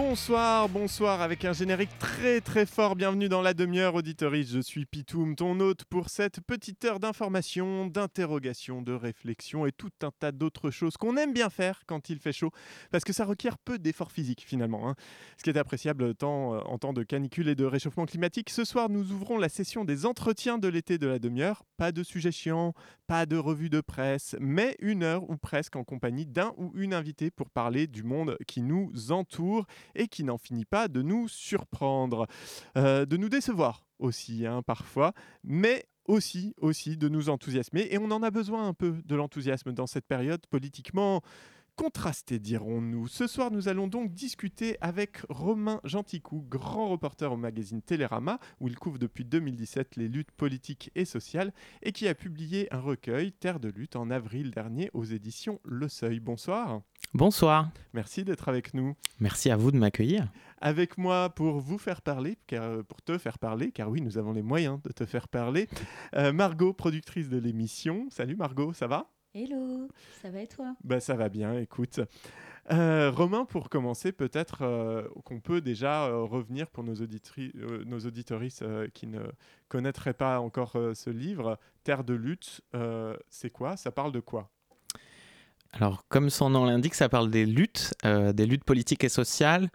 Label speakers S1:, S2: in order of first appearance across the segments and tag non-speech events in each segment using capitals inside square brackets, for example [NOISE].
S1: Bonsoir, bonsoir, avec un générique très très fort. Bienvenue dans la demi-heure auditoriste. Je suis Pitoum, ton hôte pour cette petite heure d'information, d'interrogation, de réflexion et tout un tas d'autres choses qu'on aime bien faire quand il fait chaud, parce que ça requiert peu d'efforts physiques finalement. hein. Ce qui est appréciable euh, en temps de canicule et de réchauffement climatique. Ce soir, nous ouvrons la session des entretiens de l'été de la demi-heure. Pas de sujet chiant, pas de revue de presse, mais une heure ou presque en compagnie d'un ou une invitée pour parler du monde qui nous entoure et qui n'en finit pas de nous surprendre, Euh, de nous décevoir aussi hein, parfois, mais aussi, aussi de nous enthousiasmer. Et on en a besoin un peu de l'enthousiasme dans cette période politiquement contrastée, dirons-nous. Ce soir, nous allons donc discuter avec Romain Genticou, grand reporter au magazine Télérama, où il couvre depuis 2017 les luttes politiques et sociales, et qui a publié un recueil, Terre de lutte, en avril dernier aux éditions Le Seuil. Bonsoir,
S2: Bonsoir,
S1: merci d'être avec nous.
S2: merci à vous de m'accueillir.
S1: avec moi pour vous faire parler, car, euh, pour te faire parler, car oui, nous avons les moyens de te faire parler. Euh, Margot, productrice de l'émission. Salut Margot, ça va?
S3: Hello, ça va et toi?
S1: Bah ça va bien, écoute. Euh, Romain, pour commencer, peut-être euh, qu'on peut déjà euh, revenir pour nos, auditri- euh, nos auditoristes euh, qui ne connaîtraient pas encore euh, ce livre, Terre de lutte, euh, c'est quoi? Ça parle de quoi?
S2: Alors, comme son nom l'indique, ça parle des luttes, euh, des luttes politiques et sociales.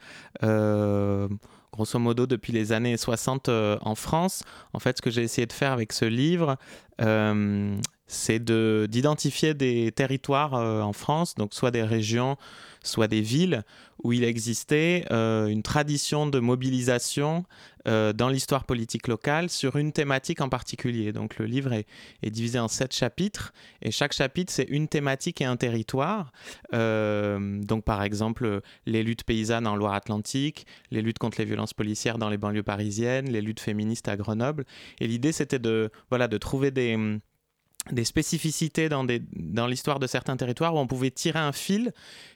S2: euh, grosso modo, depuis les années 60 euh, en France. En fait, ce que j'ai essayé de faire avec ce livre, euh, c'est de- d'identifier des territoires euh, en France, donc soit des régions, soit des villes, où il existait euh, une tradition de mobilisation euh, dans l'histoire politique locale sur une thématique en particulier. Donc le livre est, est divisé en sept chapitres, et chaque chapitre, c'est une thématique et un territoire. Donc par exemple, les luttes paysannes en Loire-Atlantique, les luttes contre les violences policières dans les banlieues parisiennes, les luttes féministes à Grenoble. Et l'idée, c'était de, voilà, de trouver des des spécificités dans, des, dans l'histoire de certains territoires où on pouvait tirer un fil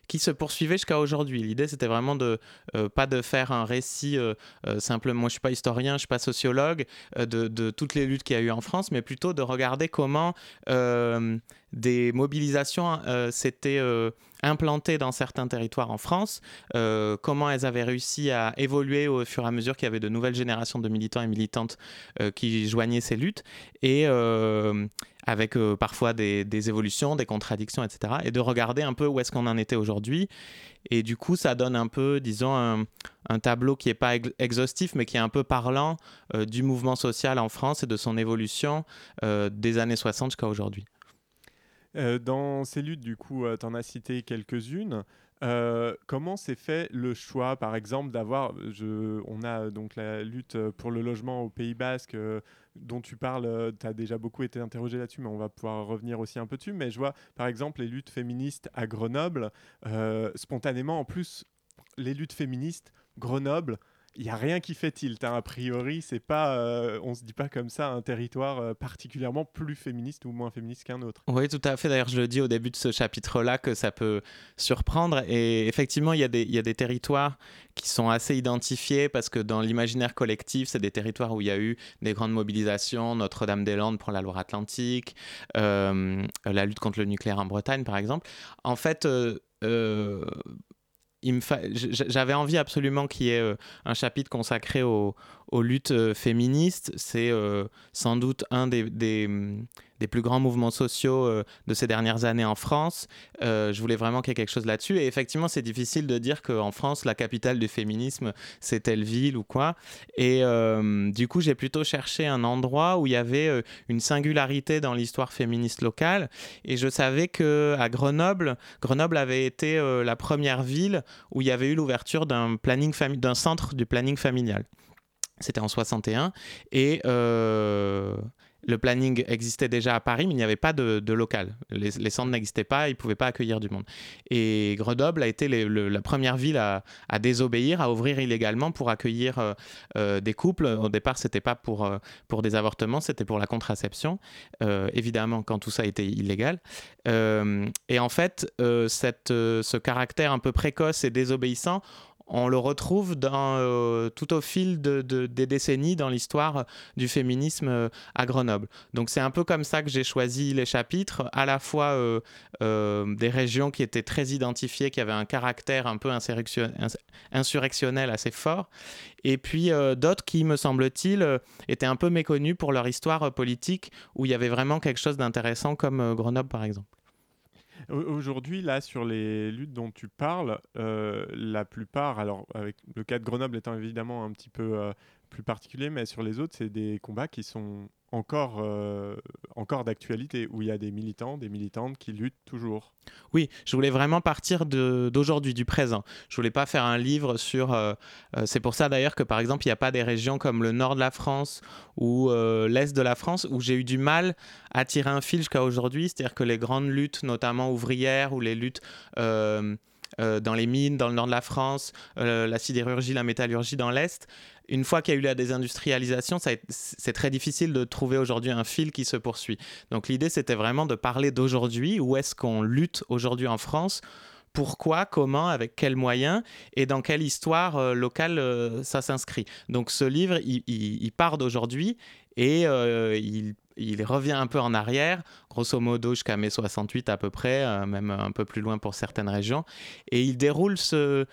S2: qui se poursuivait jusqu'à aujourd'hui. L'idée, c'était vraiment de euh, pas de faire un récit euh, euh, simplement. Moi, je suis pas historien, je suis pas sociologue euh, de, toutes les luttes qu'il y a eu en France, mais plutôt de regarder comment des mobilisations s'étaient implantées dans certains territoires en France, comment elles avaient réussi à évoluer au fur et à mesure qu'il y avait de nouvelles générations de militants et militantes qui joignaient ces luttes, et avec parfois des évolutions, des contradictions, etc. Et de regarder un peu où est-ce qu'on en était aujourd'hui. Et du coup, ça donne un peu, disons, un, tableau qui n'est pas ex- exhaustif, mais qui est un peu parlant euh, du mouvement social en France et de son évolution euh, des années 60 jusqu'à aujourd'hui.
S1: Euh, Dans ces luttes, du coup, tu en as cité quelques-unes. Euh, comment s'est fait le choix, par exemple, d'avoir, on a euh, donc la lutte euh, pour le logement au Pays Basque, dont tu parles, tu as déjà beaucoup été interrogé là-dessus, mais on va pouvoir revenir aussi un peu dessus. Mais je vois, par exemple, les luttes féministes à Grenoble, spontanément, en plus, les luttes féministes, Grenoble, il n'y a rien qui fait tilt. hein. A priori, c'est pas, euh, on se dit pas comme ça un territoire euh, particulièrement plus féministe ou moins féministe qu'un autre.
S2: Oui, tout à fait. D'ailleurs, je le dis au début de ce chapitre-là que ça peut surprendre. Et effectivement, il y, a des, y a des territoires qui sont assez identifiés parce que dans l'imaginaire collectif, c'est des territoires où il y a eu des grandes mobilisations, Notre-Dame-des-Landes pour la Loire-Atlantique, euh, la lutte contre le nucléaire en Bretagne, par exemple. En fait, j'avais envie absolument qu'il y ait euh, un chapitre consacré aux, aux luttes euh, féministes. C'est euh, sans doute un des, des, plus grands mouvements sociaux euh, de ces dernières années en France. Je voulais vraiment qu'il y ait quelque chose là-dessus. Et effectivement, c'est difficile de dire qu'en France, la capitale du féminisme, c'est telle ville ou quoi. Et du coup, j'ai plutôt cherché un endroit où il y avait une singularité dans l'histoire féministe locale. Et je savais que à Grenoble, Grenoble avait été la première ville où il y avait eu l'ouverture d'un d'un centre du planning familial. C'était en 61 et euh, le planning existait déjà à Paris, mais il n'y avait pas de, local. Les, centres n'existaient pas, ils ne pouvaient pas accueillir du monde. Et Grenoble a été la première ville à, désobéir, à ouvrir illégalement pour accueillir euh, euh, des couples. Au départ, c'était pas pour, pour des avortements, c'était pour la contraception, évidemment, quand tout ça était illégal. Et en fait, cette, ce caractère un peu précoce et désobéissant, on le retrouve dans, tout au fil de, des décennies dans l'histoire du féminisme à Grenoble. Donc c'est un peu comme ça que j'ai choisi les chapitres, à la fois des régions qui étaient très identifiées, qui avaient un caractère un peu insurrectionnel assez fort, et puis d'autres qui, me semble-t-il, étaient un peu méconnus pour leur histoire politique, où il y avait vraiment quelque chose d'intéressant comme Grenoble par exemple.
S1: Aujourd'hui, là, sur les luttes dont tu parles, euh, la plupart, alors avec le cas de Grenoble étant évidemment un petit peu euh, plus particulier, mais sur les autres, c'est des combats qui sont encore, euh, encore d'actualité, où il y a des militants, des militantes qui luttent toujours.
S2: Oui, je voulais vraiment partir d'aujourd'hui, du présent. Je voulais pas faire un livre sur... Euh, euh, c'est pour ça d'ailleurs que par exemple, il n'y a pas des régions comme le nord de la France ou l'est de la France où j'ai eu du mal à tirer un fil jusqu'à aujourd'hui. C'est-à-dire que les grandes luttes, notamment ouvrières, ou les luttes... dans les mines, dans le nord de la France, la sidérurgie, la métallurgie dans l'Est une fois qu'il y a eu la désindustrialisation, c'est très difficile de trouver aujourd'hui un fil qui se poursuit. Donc l'idée, c'était vraiment de parler d'aujourd'hui, où est-ce qu'on lutte aujourd'hui en France pourquoi, comment, avec quels moyens et dans quelle histoire euh, locale euh, ça s'inscrit. Donc ce livre, il part d'aujourd'hui et euh, il il revient un peu en arrière, grosso modo jusqu'à mai 68 à peu près, euh, même un peu plus loin pour certaines régions. Et il déroule ce,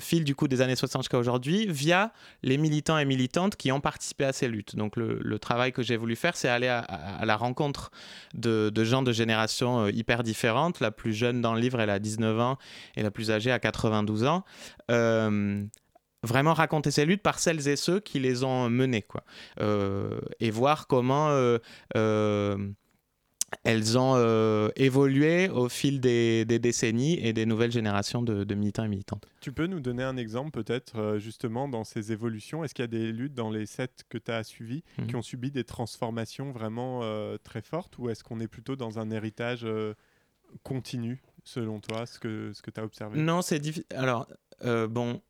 S2: fil du coup des années 60 jusqu'à aujourd'hui via les militants et militantes qui ont participé à ces luttes. Donc le, travail que j'ai voulu faire, c'est aller à, la rencontre de, gens de générations euh, hyper différentes. La plus jeune dans le livre, elle a 19 ans et la plus âgée a 92 ans. Euh, vraiment raconter ces luttes par celles et ceux qui les ont menées, quoi. Euh, et voir comment euh, euh, elles ont évolué au fil des, décennies et des nouvelles générations de, militants et militantes.
S1: Tu peux nous donner un exemple peut-être justement dans ces évolutions? Est-ce qu'il y a des luttes dans les sept que tu as suivies qui mhm. ont subi des transformations vraiment très fortes? Ou est-ce qu'on est plutôt dans un héritage continu selon toi, ce que, ce que tu as observé?
S2: Non, c'est difficile. Alors, bon,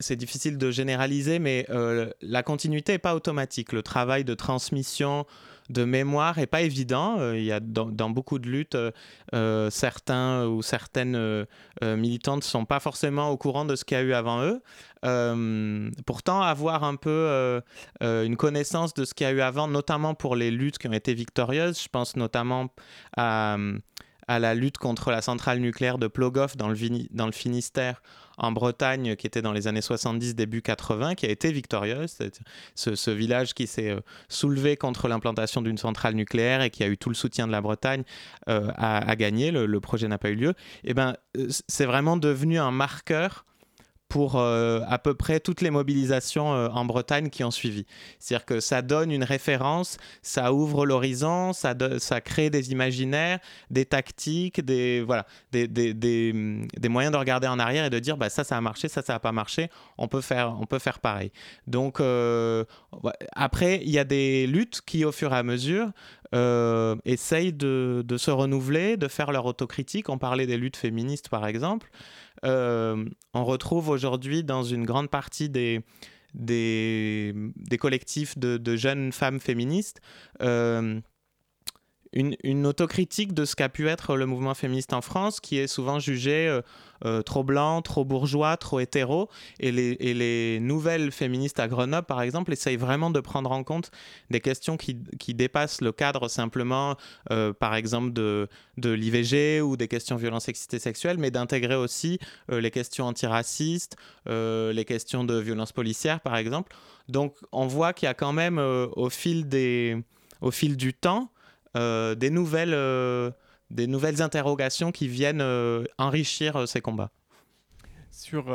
S2: c'est difficile de généraliser, mais euh, la continuité n'est pas automatique. Le travail de transmission de mémoire n'est pas évident. Euh, il y a dans, beaucoup de luttes, euh, certains ou certaines militantes ne sont pas forcément au courant de ce qu'il y a eu avant eux. pourtant, avoir un peu une connaissance de ce qu'il y a eu avant, notamment pour les luttes qui ont été victorieuses, je pense notamment à la lutte contre la centrale nucléaire de Plogoff dans le Finistère en Bretagne, qui était dans les années 70, début 80, qui a été victorieuse. Ce, village qui s'est euh, soulevé contre l'implantation d'une centrale nucléaire et qui a eu tout le soutien de la Bretagne euh, a, gagné. Le, projet n'a pas eu lieu. Et eh ben, euh, c'est vraiment devenu un marqueur pour euh, à peu près toutes les mobilisations euh, en Bretagne qui ont suivi. C'est-à-dire que ça donne une référence, ça ouvre l'horizon, ça, crée des imaginaires, des tactiques, des, voilà, des, moyens de regarder en arrière et de dire bah, ça, ça a marché, ça, ça n'a pas marché, on peut faire, on peut faire pareil. Donc euh, après, il y a des luttes qui, au fur et à mesure, essayent de, de se renouveler, de faire leur autocritique. On parlait des luttes féministes, par exemple. Euh, on retrouve aujourd'hui dans une grande partie des, des, collectifs de, jeunes femmes féministes euh, une, autocritique de ce qu'a pu être le mouvement féministe en France, qui est souvent jugé euh, euh, trop blanc, trop bourgeois, trop hétéro. Et les, nouvelles féministes à Grenoble, par exemple, essayent vraiment de prendre en compte des questions qui, dépassent le cadre simplement, euh, par exemple, de, de l'IVG ou des questions violences sexistes et sexuelles, mais d'intégrer aussi les questions antiracistes, les questions de violences policières, par exemple. Donc, on voit qu'il y a quand même, au, fil des, au fil du temps, des, nouvelles, euh, des nouvelles interrogations qui viennent euh, enrichir ces combats.
S1: Sur,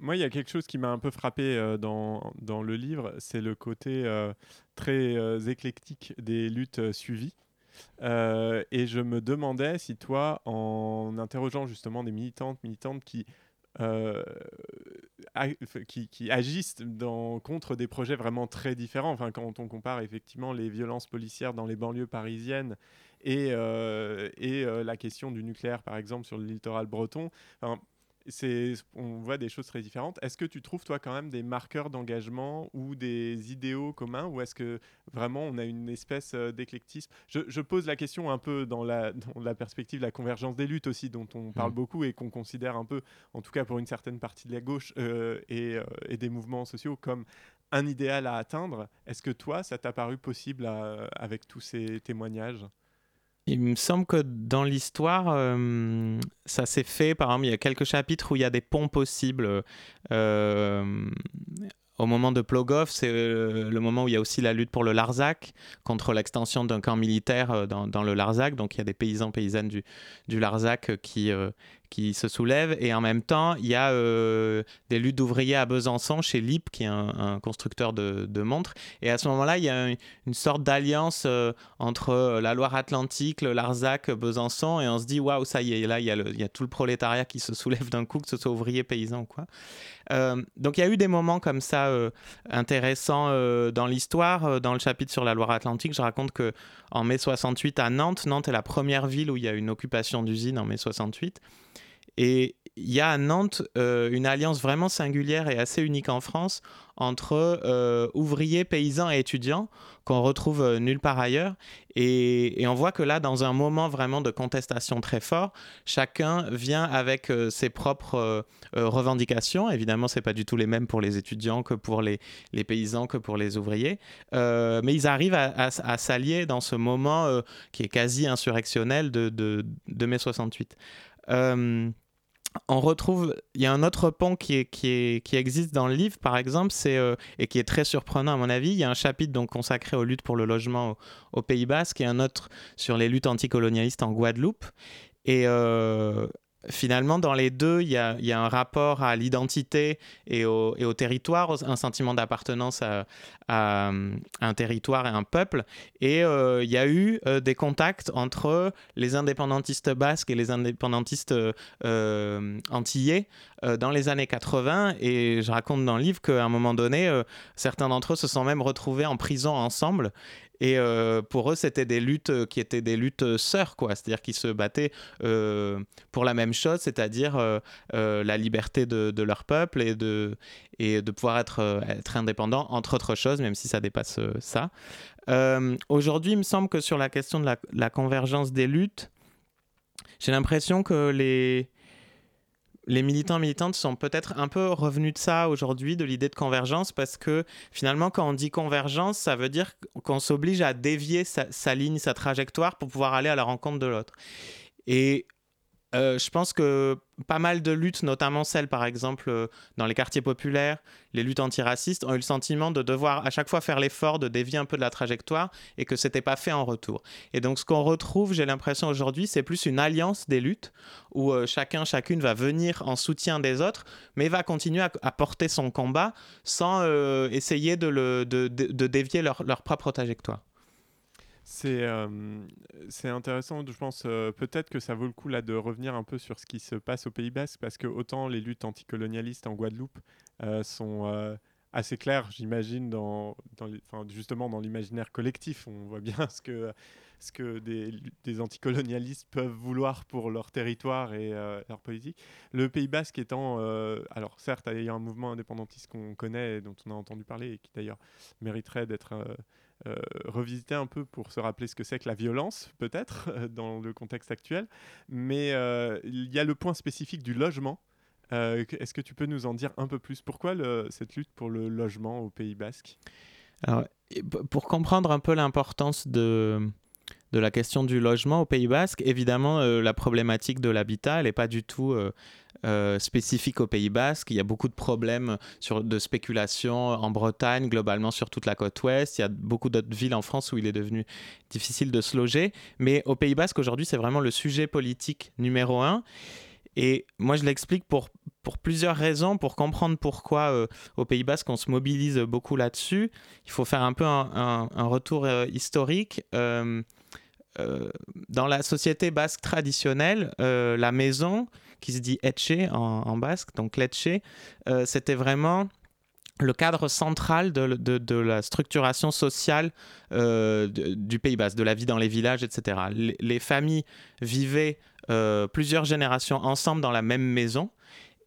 S1: moi, il y a quelque chose qui m'a un peu frappé dans, dans, le livre, c'est le côté très éclectique des luttes suivies. et je me demandais si toi, en interrogeant justement des militantes, militantes qui euh, qui, agissent contre des projets vraiment très différents. Enfin, quand on compare effectivement les violences policières dans les banlieues parisiennes et, euh, euh, la question du nucléaire, par exemple, sur le littoral breton, c'est, on voit des choses très différentes. Est-ce que tu trouves, toi, quand même des marqueurs d'engagement ou des idéaux communs ou est-ce que vraiment on a une espèce euh, d'éclectisme? Je, pose la question un peu dans la, dans la perspective de la convergence des luttes aussi, dont on parle mmh. beaucoup et qu'on considère un peu, en tout cas pour une certaine partie de la gauche euh, et, et, des mouvements sociaux, comme un idéal à atteindre. Est-ce que toi, ça t'a paru possible avec tous ces témoignages?
S2: Il me semble que dans l'histoire, euh, ça s'est fait. Par exemple, il y a quelques chapitres où il y a des ponts possibles. Euh, au moment de Plogoff, c'est euh, le moment où il y a aussi la lutte pour le Larzac, contre l'extension d'un camp militaire dans, le Larzac. Donc il y a des paysans, paysannes du Larzac qui, qui se soulèvent. Et en même temps, il y a euh, des luttes d'ouvriers à Besançon chez LIP, qui est un, constructeur de, montres. Et à ce moment-là, il y a une, sorte d'alliance euh, entre euh, la Loire-Atlantique, le Larzac, Besançon. Et on se dit, waouh, ça y est, là, il y, a tout le prolétariat qui se soulève d'un coup, que ce soit ouvrier, paysan quoi. donc il y a eu des moments comme ça intéressants dans l'histoire. Dans le chapitre sur la Loire-Atlantique, je raconte que en mai 68 à Nantes, Nantes est la première ville où il y a une occupation d'usine en mai 68. Et il y a à Nantes euh, une alliance vraiment singulière et assez unique en France entre euh, ouvriers, paysans et étudiants qu'on retrouve euh, nulle part ailleurs. Et, on voit que là, dans un moment vraiment de contestation très fort, chacun vient avec ses propres revendications. Évidemment, ce n'est pas du tout les mêmes pour les étudiants que pour les, paysans, que pour les ouvriers. mais ils arrivent à, s'allier dans ce moment qui est quasi insurrectionnel de, de, de mai 68 on retrouve, il y a un autre pont qui, existe dans le livre, par exemple, euh, et qui est très surprenant à mon avis. Il y a un chapitre donc consacré aux luttes pour le logement au, Pays Basque et un autre sur les luttes anticolonialistes en Guadeloupe. Et euh, finalement, dans les deux, il y a, un rapport à l'identité et au, territoire, un sentiment d'appartenance à, un territoire et un peuple. Et euh, il y a eu euh, des contacts entre les indépendantistes basques et les indépendantistes euh, antillais dans les années 80. Et je raconte dans le livre qu'à un moment donné, certains d'entre eux se sont même retrouvés en prison ensemble. Et euh, pour eux, c'était des luttes euh, qui étaient des luttes euh, sœurs, quoi. C'est-à-dire qu'ils se battaient pour la même chose, c'est-à-dire la liberté de, leur peuple et de, et de pouvoir être, être indépendant, entre autres choses, même si ça dépasse ça. Aujourd'hui, il me semble que sur la question de la convergence des luttes, j'ai l'impression que les, les militants militantes sont peut-être un peu revenus de ça aujourd'hui, de l'idée de convergence, parce que finalement, quand on dit convergence, ça veut dire qu'on s'oblige à dévier sa, ligne, sa trajectoire pour pouvoir aller à la rencontre de l'autre. Et euh, je pense que pas mal de luttes, notamment celles par exemple euh, dans les quartiers populaires, les luttes antiracistes, ont eu le sentiment de devoir à chaque fois faire l'effort de dévier un peu de la trajectoire et que c'était pas fait en retour. Et donc ce qu'on retrouve, j'ai l'impression aujourd'hui, c'est plus une alliance des luttes où euh, chacun, chacune va venir en soutien des autres, mais va continuer à, porter son combat sans essayer de, dévier leur, leur propre trajectoire.
S1: C'est euh, intéressant, je pense euh, peut-être que ça vaut le coup là de revenir un peu sur ce qui se passe au Pays Basque parce que autant les luttes anticolonialistes en Guadeloupe euh, sont assez claires, j'imagine, dans, dans justement dans l'imaginaire collectif. On voit bien [LAUGHS] ce que, ce que des, des anticolonialistes peuvent vouloir pour leur territoire et leur politique. Le Pays Basque étant, alors certes, il y a un mouvement indépendantiste qu'on connaît dont on a entendu parler et qui d'ailleurs mériterait d'être euh, revisiter un peu pour se rappeler ce que c'est que la violence, peut-être, [LAUGHS] dans le contexte actuel. Mais euh, il y a le point spécifique du logement. Euh, est-ce que tu peux nous en dire un peu plus? Pourquoi cette lutte pour le logement au Pays Basque?
S2: Alors, pour comprendre un peu l'importance de, de la question du logement au Pays Basque, évidemment, la problématique de l'habitat, elle n'est pas du tout euh, spécifique au Pays Basque. Il y a beaucoup de problèmes sur, de spéculation en Bretagne, globalement sur toute la côte ouest. Il y a beaucoup d'autres villes en France où il est devenu difficile de se loger. Mais au Pays Basque, aujourd'hui, c'est vraiment le sujet politique numéro un. Et moi, je l'explique pour, pour plusieurs raisons, pour comprendre pourquoi euh, au Pays Basque, on se mobilise beaucoup là-dessus. Il faut faire un peu un, retour euh, historique. Dans la société basque traditionnelle, la maison, qui se dit etche en, basque, donc letche, euh, c'était vraiment le cadre central de, la structuration sociale euh, du Pays Basque, de la vie dans les villages, etc. Les, familles vivaient euh, plusieurs générations ensemble dans la même maison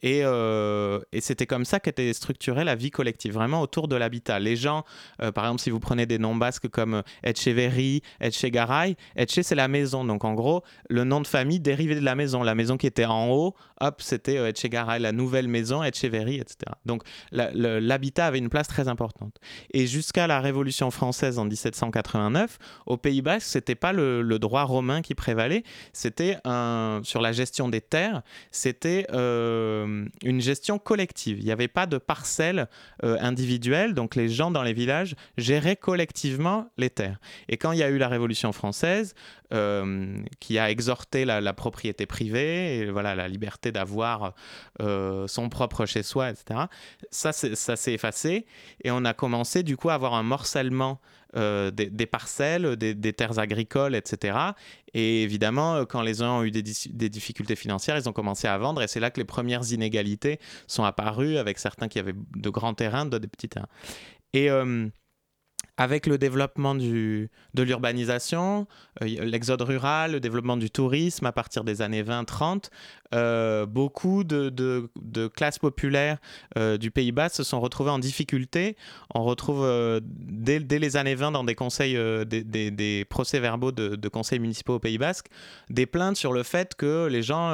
S2: Et, euh, et c'était comme ça qu'était structurée la vie collective, vraiment autour de l'habitat. Les gens, euh, par exemple, si vous prenez des noms basques comme Etcheverry, Etchegaray, Etche, c'est la maison. Donc en gros, le nom de famille dérivé de la maison. La maison qui était en haut, hop, c'était Etchegaray, la nouvelle maison, Etcheverry, etc. Donc l'habitat avait une place très importante. Et jusqu'à la Révolution française en 1789, au Pays Basque, c'était pas le, droit romain qui prévalait, c'était sur la gestion des terres, c'était euh, une gestion collective. Il n'y avait pas de parcelles euh, individuelles, donc les gens dans les villages géraient collectivement les terres. Et quand il y a eu la Révolution française, euh, qui a exhorté la, propriété privée, et voilà, la liberté d'avoir son propre chez soi, etc., ça, ça s'est effacé. Et on a commencé du coup à avoir un morcellement euh, des, parcelles, des, terres agricoles, etc. Et évidemment, euh, quand les uns ont eu des, difficultés financières, ils ont commencé à vendre et c'est là que les premières inégalités sont apparues avec certains qui avaient de grands terrains, d'autres des petits terrains. Et euh, avec le développement de l'urbanisation, l'exode rural, le développement du tourisme à partir des années 20-30, euh, beaucoup de, de, classes populaires euh, du Pays Bas se sont retrouvées en difficulté. On retrouve euh, dès, dès, les années 20 dans des conseils, des, des, procès-verbaux de, de, conseils municipaux au Pays Basque, des plaintes sur le fait que les gens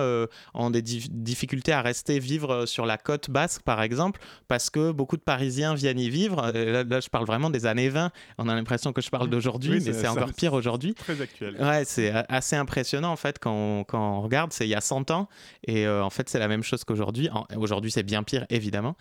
S2: ont des difficultés à rester vivre sur la côte basque, par exemple, parce que beaucoup de Parisiens viennent y vivre. Là, je parle vraiment des années 20. On a l'impression que je parle d'aujourd'hui, mais c'est encore pire aujourd'hui.
S1: Très actuel.
S2: Ouais, c'est assez impressionnant en fait quand quand on regarde. C'est il y a 100 ans. Et euh, en fait, c'est la même chose qu'aujourd'hui. Aujourd'hui, c'est bien pire, évidemment.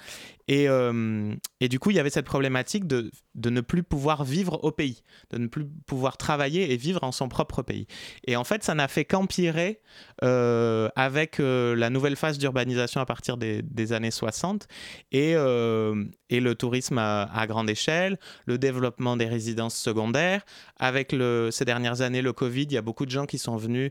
S2: Et, euh, et, du coup, il y avait cette problématique de, de, ne plus pouvoir vivre au pays, de ne plus pouvoir travailler et vivre en son propre pays. Et en fait, ça n'a fait qu'empirer euh, avec la nouvelle phase d'urbanisation à partir des, des, années 60 et, et le tourisme à, grande échelle, le développement des résidences secondaires. Avec le, ces dernières années, le Covid, il y a beaucoup de gens qui sont venus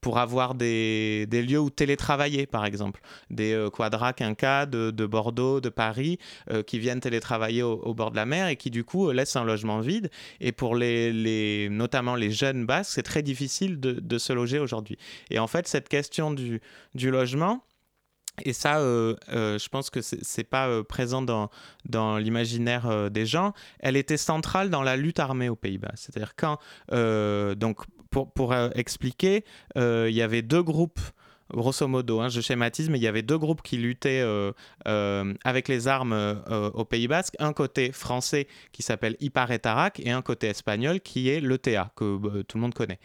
S2: pour avoir des, des, lieux où télétravailler, par exemple. Des euh, quadras quinca de, de, Bordeaux, de Paris, euh, qui viennent télétravailler au, bord de la mer et qui, du coup, laissent un logement vide. Et pour les, les notamment les jeunes basques, c'est très difficile de, se loger aujourd'hui. Et en fait, cette question du, du logement, et ça, euh, je pense que c'est pas présent dans, dans l'imaginaire des gens. Elle était centrale dans la lutte armée aux Pays-Bas. C'est-à-dire quand, donc pour, pour euh, expliquer, euh, il y avait deux groupes grosso modo, hein, je schématise, mais il y avait deux groupes qui luttaient euh, euh, avec les armes euh, au Pays Basque. Un côté français qui s'appelle Iparetarak et un côté espagnol qui est l'ETA, que tout le monde connaît.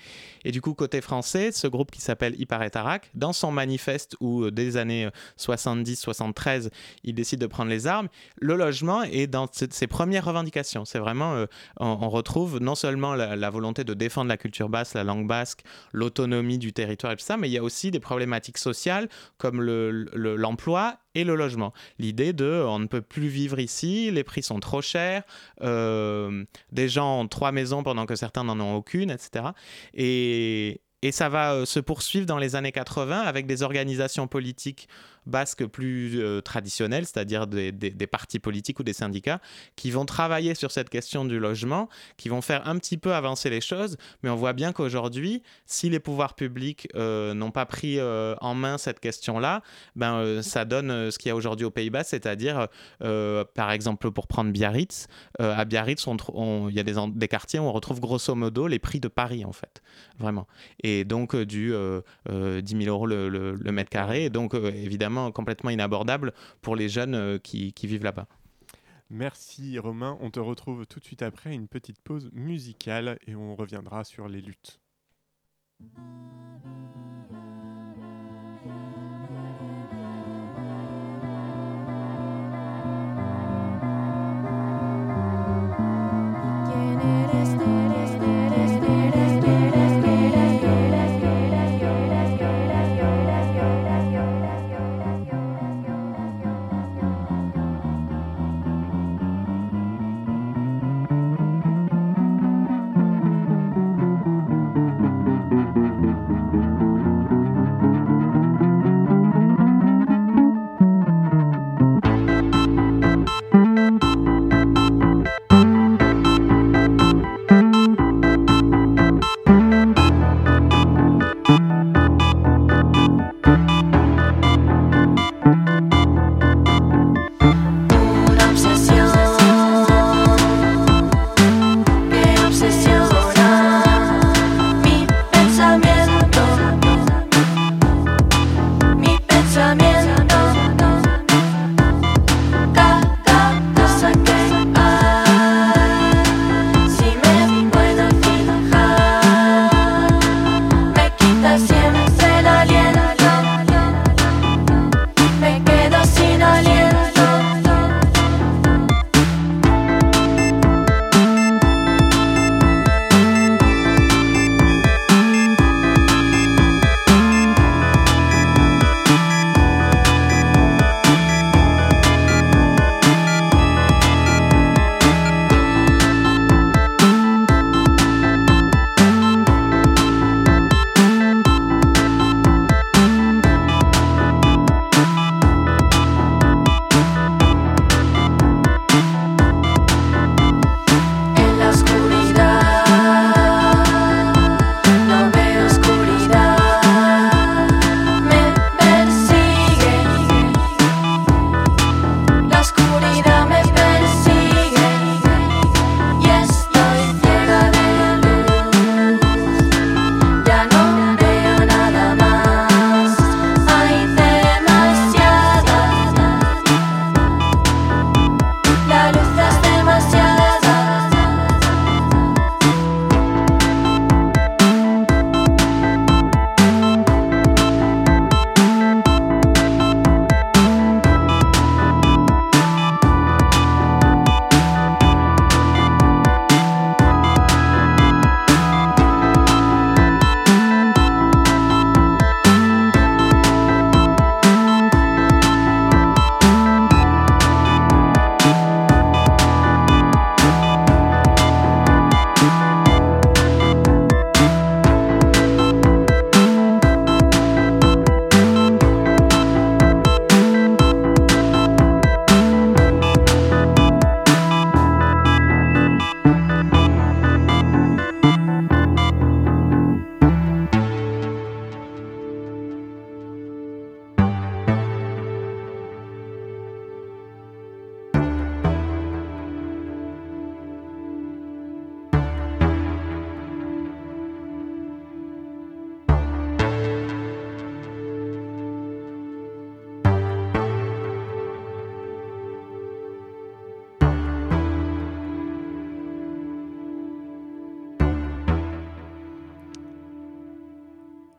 S2: Et du coup, côté français, ce groupe qui s'appelle Iparetarak, dans son manifeste où dès les années 70-73, il décide de prendre les armes, le logement est dans ses premières revendications. C'est vraiment, on, retrouve non seulement la, la volonté de défendre la culture basque, la langue basque, l'autonomie du territoire et tout ça, mais il y a aussi des problématiques sociales comme l'emploi et le logement. L'idée de on ne peut plus vivre ici, les prix sont trop chers, euh, des gens ont trois maisons pendant que certains n'en ont aucune, etc. Et, et ça va euh, se poursuivre dans les années 80 avec des organisations politiques basques plus euh, traditionnels, c'est-à-dire des, partis politiques ou des syndicats, qui vont travailler sur cette question du logement, qui vont faire un petit peu avancer les choses, mais on voit bien qu'aujourd'hui, si les pouvoirs publics euh, n'ont pas pris euh, en main cette question-là, ben, ça donne ce qu'il y a aujourd'hui aux Pays-Bas, c'est-à-dire, par exemple, pour prendre Biarritz, à Biarritz, il y a des, des, quartiers où on retrouve grosso modo les prix de Paris, en fait, vraiment. Et donc, du 10 000 euros le, le mètre carré, et donc, évidemment, complètement inabordable pour les jeunes euh, qui, qui vivent là-bas.
S1: Merci Romain, on te retrouve tout de suite après une petite pause musicale et on reviendra sur les luttes.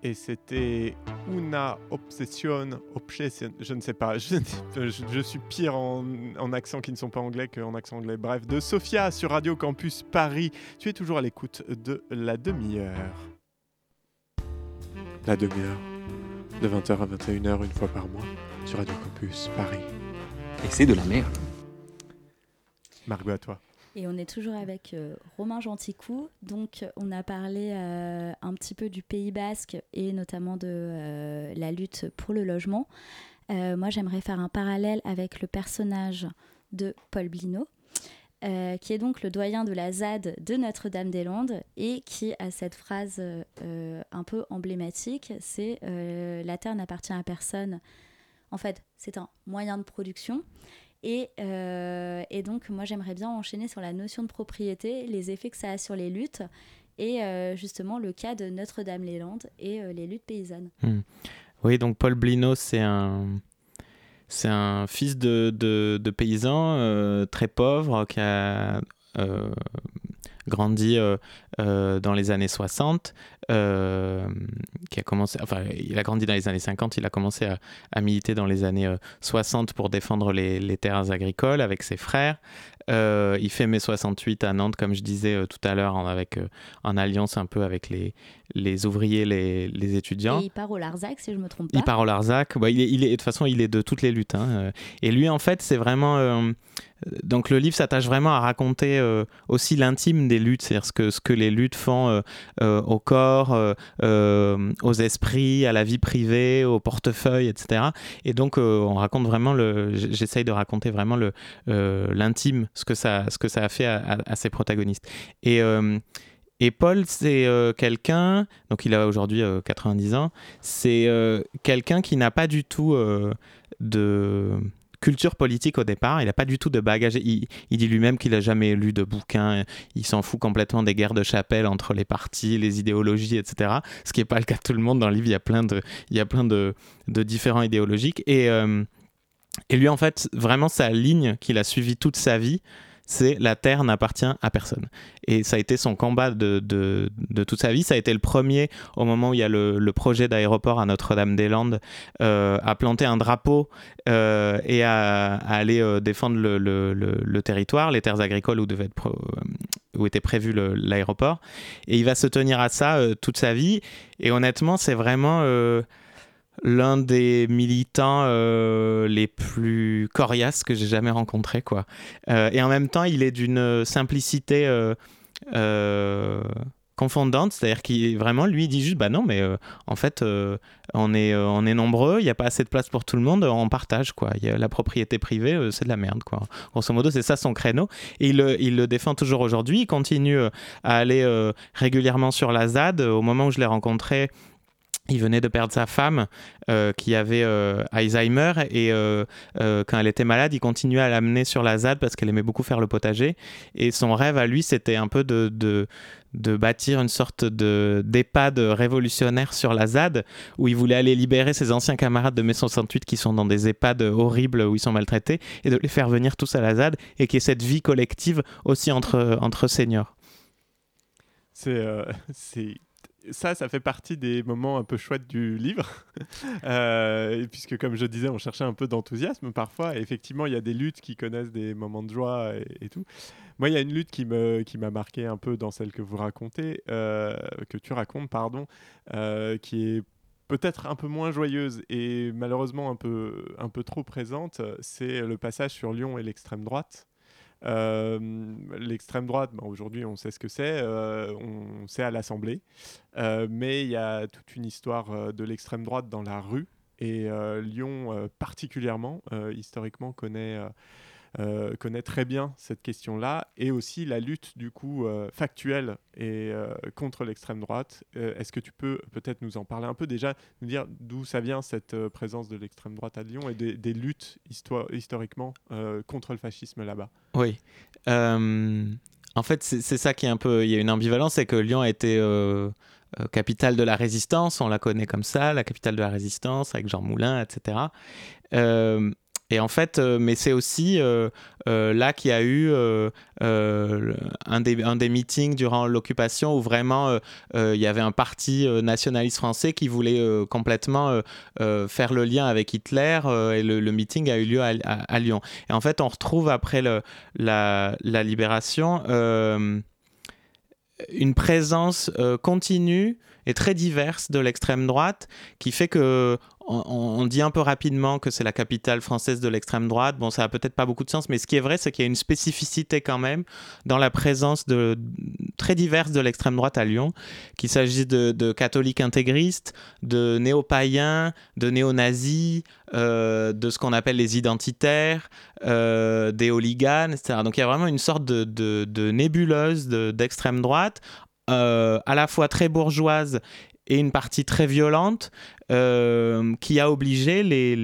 S1: Et c'était Una Obsession, Obsession, je ne sais pas, je, je- je suis pire en, en accents qui ne sont pas anglais qu'en accent anglais. Bref, de Sophia sur Radio Campus Paris. Tu es toujours à l'écoute de la demi-heure. La demi-heure, de 20h à 21h une fois par mois sur Radio Campus Paris.
S4: Et c'est de la merde.
S1: Margot, à toi.
S3: Et on est toujours avec euh, Romain Genticou. Donc, on a parlé euh, un petit peu du Pays Basque et notamment de euh, la lutte pour le logement. Moi, j'aimerais faire un parallèle avec le personnage de Paul Blino, qui est donc le doyen de la ZAD de Notre-Dame-des-Landes et qui a cette phrase un peu emblématique c'est La terre n'appartient à personne. En fait, c'est un moyen de production. Et, euh, et donc, moi, j'aimerais bien enchaîner sur la notion de propriété, les effets que ça a sur les luttes, et euh, justement le cas de Notre-Dame-les-Landes et euh, les luttes paysannes.
S2: Oui, donc Paul Blino, c'est un, c'est un fils de, de, de paysan très pauvre qui a grandi euh, euh, dans les années 60, euh, qui a commencé, enfin, il a grandi dans les années 50, il a commencé à, à militer dans les années euh, 60 pour défendre les, les terres agricoles avec ses frères. Euh, il fait mai 68 à Nantes, comme je disais euh, tout à l'heure, en, avec, euh, en alliance un peu avec les, les ouvriers, les, les étudiants.
S3: Et il part au Larzac, si je me trompe pas.
S2: Il part au Larzac. Bah, il est, il est- de toute façon, il est de toutes les luttes. hein. Et lui, en fait, c'est vraiment. Donc, le livre s'attache vraiment à raconter euh, aussi l'intime des luttes, c'est-à-dire ce que, ce que les luttes font euh, euh, au corps, aux esprits, à la vie privée, au portefeuille, etc. Et donc, on raconte vraiment le. J'essaye de raconter vraiment le l'intime, ce que ça, ce que ça a fait à, ses protagonistes. Et et Paul, c'est quelqu'un, donc il a aujourd'hui euh, 90 ans, c'est quelqu'un qui n'a pas du tout de culture politique au départ, il n'a pas du tout de bagage, il, il dit lui-même qu'il n'a jamais lu de bouquins, il s'en fout complètement des guerres de chapelle entre les partis, les idéologies, etc. Ce qui n'est pas le cas de tout le monde, dans le livre il y a plein de, il différents idéologiques. Et, euh, et lui en fait, vraiment sa ligne qu'il a suivie toute sa vie, c'est la terre n'appartient à personne. Et ça a été son combat de, toute sa vie. Ça a été le premier, au moment où il y a le, projet d'aéroport à Notre-Dame-des-Landes, euh, à planter un drapeau euh, et à, aller euh, défendre le, territoire, les terres agricoles où, devait être où était prévu l'aéroport. Et il va se tenir à ça toute sa vie. Et honnêtement, c'est vraiment... l'un des militants euh, les plus coriaces que j'ai jamais rencontré quoi. Euh, et en même temps, il est d'une simplicité euh, confondante, c'est-à-dire qu'il vraiment lui dit juste bah non mais en fait on est on est nombreux, il n'y a pas assez de place pour tout le monde, on partage quoi. La propriété privée, c'est de la merde quoi. Grosso modo, c'est ça son créneau et il, le- il le défend toujours aujourd'hui. Il continue à aller régulièrement sur la ZAD. Au moment où je l'ai rencontré, il venait de perdre sa femme euh, qui avait euh, Alzheimer et euh, quand elle était malade, il continuait à l'amener sur la ZAD parce qu'elle aimait beaucoup faire le potager. Et son rêve à lui, c'était un peu de, de, bâtir une sorte de d'EHPAD révolutionnaire sur la ZAD où il voulait aller libérer ses anciens camarades de mai 68 qui sont dans des EHPAD horribles où ils sont maltraités et de les faire venir tous à la ZAD et qu'il y ait cette vie collective aussi entre, entre seniors.
S1: C'est [LAUGHS] ça, ça fait partie des moments un peu chouettes du livre, [LAUGHS] Euh, puisque comme je disais, on cherchait un peu d'enthousiasme parfois. Et effectivement, il y a des luttes qui connaissent des moments de joie et, et tout. Moi, il y a une lutte qui me qui m'a marqué un peu dans celle que vous racontez, euh, que tu racontes, pardon, euh, qui est peut-être un peu moins joyeuse et malheureusement un peu un peu trop présente. C'est le passage sur Lyon et l'extrême droite. Euh, L'extrême droite, ben, aujourd'hui, on sait ce que c'est, euh, on sait à l'Assemblée, Euh, mais il y a toute une histoire de l'extrême droite dans la rue, et Lyon particulièrement, historiquement, connaît, euh, connaît très bien cette question-là, et aussi la lutte, du coup, euh, factuelle et euh, contre l'extrême droite. Euh, Est-ce que tu peux peut-être nous en parler un peu déjà, nous dire d'où ça vient cette présence de l'extrême droite à Lyon et des, luttes historiquement contre le fascisme là-bas?
S2: Oui. En fait, c'est ça qui est un peu. Il y a une ambivalence, c'est que Lyon a été capitale de la résistance, on la connaît comme ça, la capitale de la résistance, avec Jean Moulin, etc. Et en fait, euh, mais c'est aussi euh, euh, là qu'il y a eu un, des, meetings durant l'occupation où vraiment il y avait un parti nationaliste français qui voulait complètement faire le lien avec Hitler et le, meeting a eu lieu à, Lyon. Et en fait, on retrouve après la, libération une présence continue et très diverse de l'extrême droite qui fait que on, dit un peu rapidement que c'est la capitale française de l'extrême droite. Bon, ça a peut-être pas beaucoup de sens, mais ce qui est vrai, c'est qu'il y a une spécificité quand même dans la présence de, très diverse de l'extrême droite à Lyon, qu'il s'agisse de, catholiques intégristes, de néo-païens, de néo-nazis, euh, de ce qu'on appelle les identitaires, euh, des hooligans, etc. Donc il y a vraiment une sorte de, nébuleuse d'extrême droite euh, à la fois très bourgeoise et une partie très violente euh, qui a obligé les,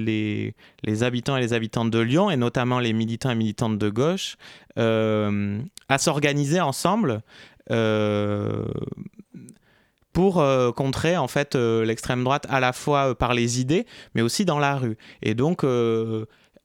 S2: les, habitants et les habitantes de Lyon, et notamment les militants et militantes de gauche, euh, à s'organiser ensemble pour contrer en fait l'extrême droite à la fois par les idées, mais aussi dans la rue. Et donc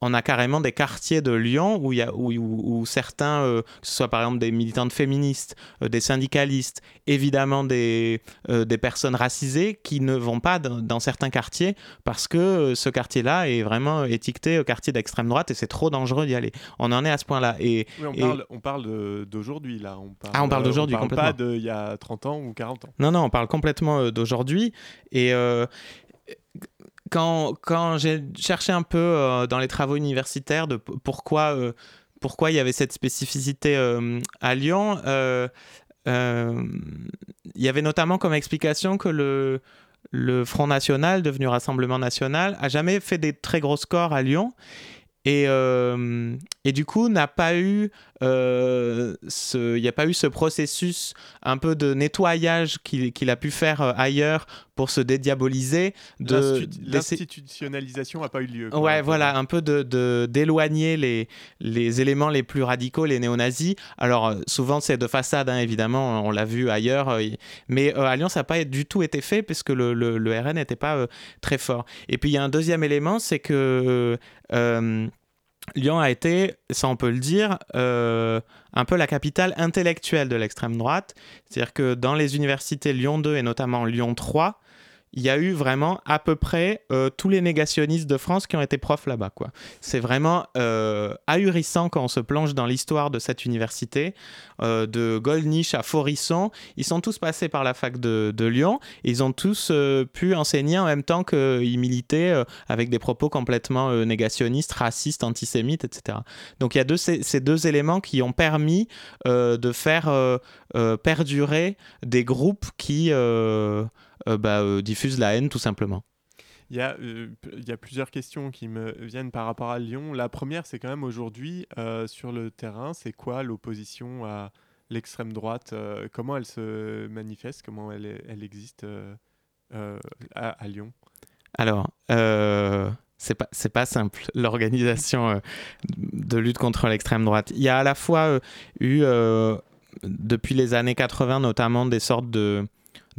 S2: on a carrément des quartiers de Lyon où, y a, où, certains, euh, que ce soit par exemple des militantes féministes, euh, des syndicalistes, évidemment des, euh, des personnes racisées qui ne vont pas dans, certains quartiers parce que ce quartier-là est vraiment étiqueté quartier d'extrême droite et c'est trop dangereux d'y aller. On en est à ce point-là. Et,
S1: on, parle, d'aujourd'hui là.
S2: On parle, ah, on parle d'aujourd'hui complètement.
S1: pas d'il y a 30 ans ou 40 ans.
S2: Non, non, on parle complètement d'aujourd'hui. Et, quand, j'ai cherché un peu euh, dans les travaux universitaires de pourquoi, euh, pourquoi il y avait cette spécificité euh, à Lyon, il y avait notamment comme explication que le, le Front National, devenu Rassemblement National, a jamais fait des très gros scores à Lyon. Et, et du coup, n'a pas eu euh, il n'y a pas eu ce processus un peu de nettoyage qu'il a pu faire euh, ailleurs pour se dédiaboliser.
S1: L'institutionnalisation n'a pas eu lieu.
S2: Ouais, voilà, un peu de d'éloigner les, les éléments les plus radicaux, les néo-nazis. Alors, euh, souvent, c'est de façade, hein, évidemment, on l'a vu ailleurs. Mais à Lyon, ça n'a pas du tout été fait puisque le, le, le RN n'était pas très fort. Et puis, il y a un deuxième élément, c'est que Lyon a été, ça on peut le dire, euh, un peu la capitale intellectuelle de l'extrême droite. C'est-à-dire que dans les universités Lyon 2 et notamment Lyon 3, il y a eu vraiment à peu près euh, tous les négationnistes de France qui ont été profs là-bas. C'est vraiment euh, ahurissant quand on se plonge dans l'histoire de cette université, euh, de Goldnich à Forisson. Ils sont tous passés par la fac de, Lyon ils ont tous pu enseigner en même temps qu'ils militaient avec des propos complètement négationnistes, racistes, antisémites, etc. Donc il y a ces deux éléments qui ont permis de faire perdurer des groupes qui... Euh, bah, euh, diffuse la haine tout simplement.
S1: Il y, a, euh, il y, a, plusieurs questions qui me viennent par rapport à Lyon. La première, c'est quand même aujourd'hui, sur le terrain, c'est quoi l'opposition à l'extrême droite Comment elle se manifeste Comment elle, elle existe à, Lyon?
S2: Alors, c'est pas, c'est pas simple, [LAUGHS] l'organisation de lutte contre l'extrême droite. Il y a à la fois eu, depuis les années 80, notamment des sortes de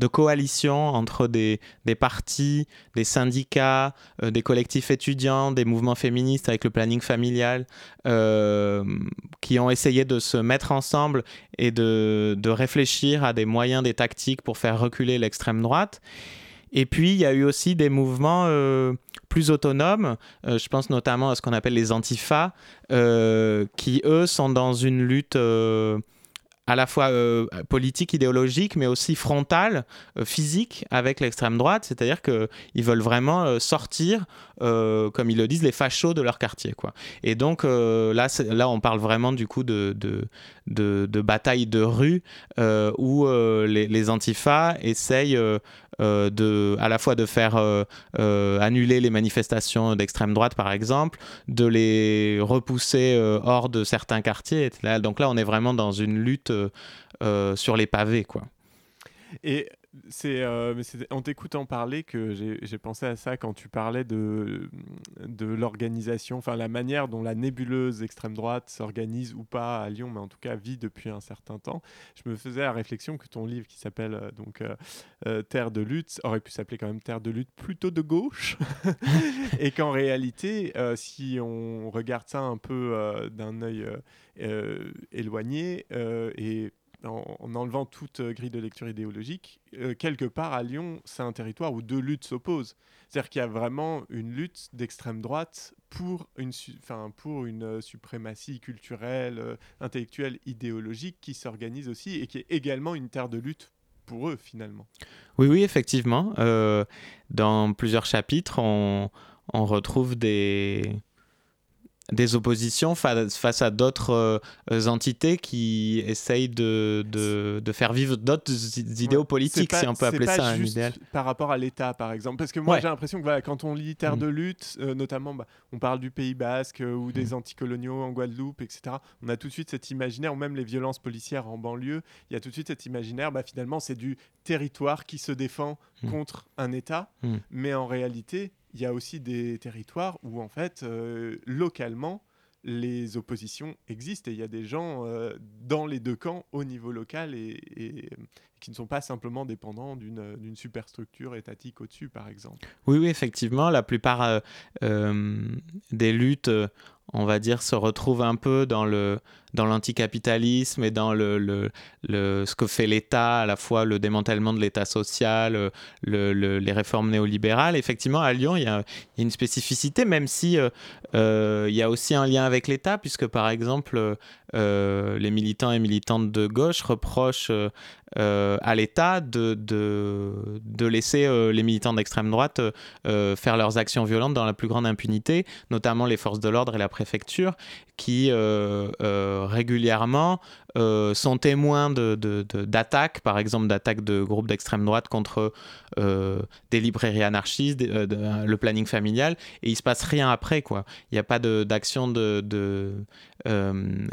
S2: de coalition entre des, partis, des syndicats, euh, des collectifs étudiants, des mouvements féministes avec le planning familial, euh, qui ont essayé de se mettre ensemble et de, réfléchir à des moyens, des tactiques pour faire reculer l'extrême droite. Et puis, il y a eu aussi des mouvements euh, plus autonomes. je pense notamment à ce qu'on appelle les antifas, qui, eux, sont dans une lutte à la fois euh, politique, idéologique, mais aussi frontale, euh, physique avec l'extrême droite. C'est-à-dire qu'ils veulent vraiment euh, sortir, comme ils le disent, les fachos de leur quartier. Quoi. Et donc là, là, on parle vraiment du coup de, de, de, bataille de rue où les, les, antifas essayent de, à la fois de faire annuler les manifestations d'extrême droite, par exemple, de les repousser hors de certains quartiers. Donc là, on est vraiment dans une lutte euh, sur les pavés, quoi.
S1: Et c'est euh, en t'écoutant parler que j'ai pensé à ça quand tu parlais de, de l'organisation, enfin la manière dont la nébuleuse extrême droite s'organise ou pas à Lyon, mais en tout cas vit depuis un certain temps. Je me faisais la réflexion que ton livre qui s'appelle euh, donc euh, Terre de lutte aurait pu s'appeler quand même Terre de lutte plutôt de gauche, [LAUGHS] et qu'en réalité, si on regarde ça un peu d'un œil éloigné et en, enlevant toute euh, grille de lecture idéologique, euh, quelque part à Lyon, c'est un territoire où deux luttes s'opposent. C'est-à-dire qu'il y a vraiment une lutte d'extrême droite pour une, pour une euh, suprématie culturelle, intellectuelle, idéologique qui s'organise aussi et qui est également une terre de lutte pour eux finalement.
S2: Oui, oui, effectivement. dans plusieurs chapitres, on retrouve des des oppositions face à d'autres euh, entités qui essayent de, de, faire vivre d'autres idéaux politiques, si on peut appeler ça un idéal.
S1: Par rapport à l'État, par exemple. Parce que moi, j'ai l'impression que quand on lit Terre mm. de lutte, euh, notamment, bah, on parle du Pays basque euh, ou des mm. anticoloniaux en Guadeloupe, etc. On a tout de suite cet imaginaire, ou même les violences policières en banlieue, il y a tout de suite cet imaginaire, bah, finalement, c'est du territoire qui se défend mm. contre un État. Mais en réalité, il y a aussi des territoires où, en fait, euh, localement, les oppositions existent et il y a des gens euh, dans les deux camps au niveau local et, qui ne sont pas simplement dépendants d'une superstructure étatique au-dessus, par exemple.
S2: Oui, oui, effectivement, la plupart euh, des luttes on va dire, se retrouve un peu dans le dans l'anticapitalisme et dans le, le, ce que fait l'État, à la fois le démantèlement de l'État social, les réformes néolibérales. Effectivement, à Lyon, il y a, une spécificité, même si euh, euh, il y a aussi un lien avec l'État, puisque par exemple, euh, les militants et militantes de gauche reprochent à l'État de, laisser les militants d'extrême droite faire leurs actions violentes dans la plus grande impunité, notamment les forces de l'ordre et la préfecture qui euh, euh, régulièrement euh, sont témoins d'attaques, de, par exemple d'attaques de groupes d'extrême droite contre des librairies anarchistes, le planning familial, et il se passe rien après, quoi. Il n'y a pas d'action de,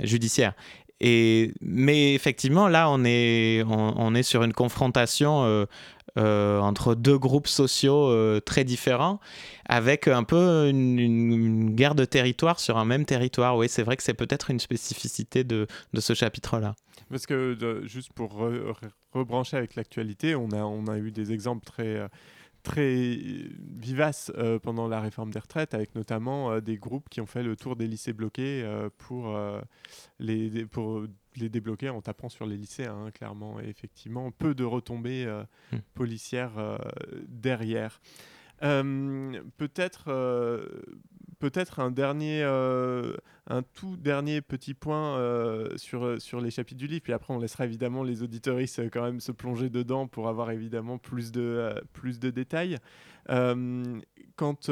S2: judiciaire. Et, mais effectivement, là, on est, on est sur une confrontation euh, entre deux groupes sociaux euh, très différents, avec un peu une, guerre de territoire sur un même territoire. Oui, c'est vrai que c'est peut-être une spécificité de, ce chapitre-là.
S1: Parce que, juste pour rebrancher avec l'actualité, on a, on a eu des exemples très très vivaces pendant la réforme des retraites, avec notamment des groupes qui ont fait le tour des lycées bloqués pour, les, pour les débloquer en tapant sur les lycées, hein, clairement. Et effectivement, peu de retombées euh, hmm. policières euh, derrière. Euh, peut-être peut-être un dernier, un tout dernier petit point sur, sur les chapitres du livre, puis après on laissera évidemment les auditoristes quand même se plonger dedans pour avoir évidemment plus de, plus de détails. quand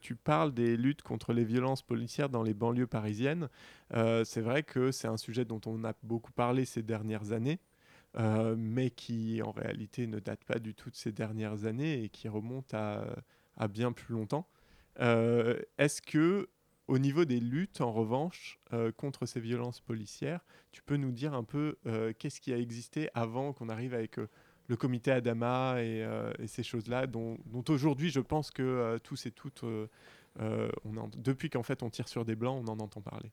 S1: tu parles des luttes contre les violences policières dans les banlieues parisiennes, euh, c'est vrai que c'est un sujet dont on a beaucoup parlé ces dernières années, euh, mais qui en réalité ne date pas du tout de ces dernières années et qui remonte à, bien plus longtemps. Euh, est-ce que au niveau des luttes, en revanche, contre ces violences policières, tu peux nous dire un peu qu'est-ce qui a existé avant qu'on arrive avec le comité Adama et, ces choses-là, dont, aujourd'hui je pense que tous et toutes, depuis qu'en fait on tire sur des blancs, on en entend parler?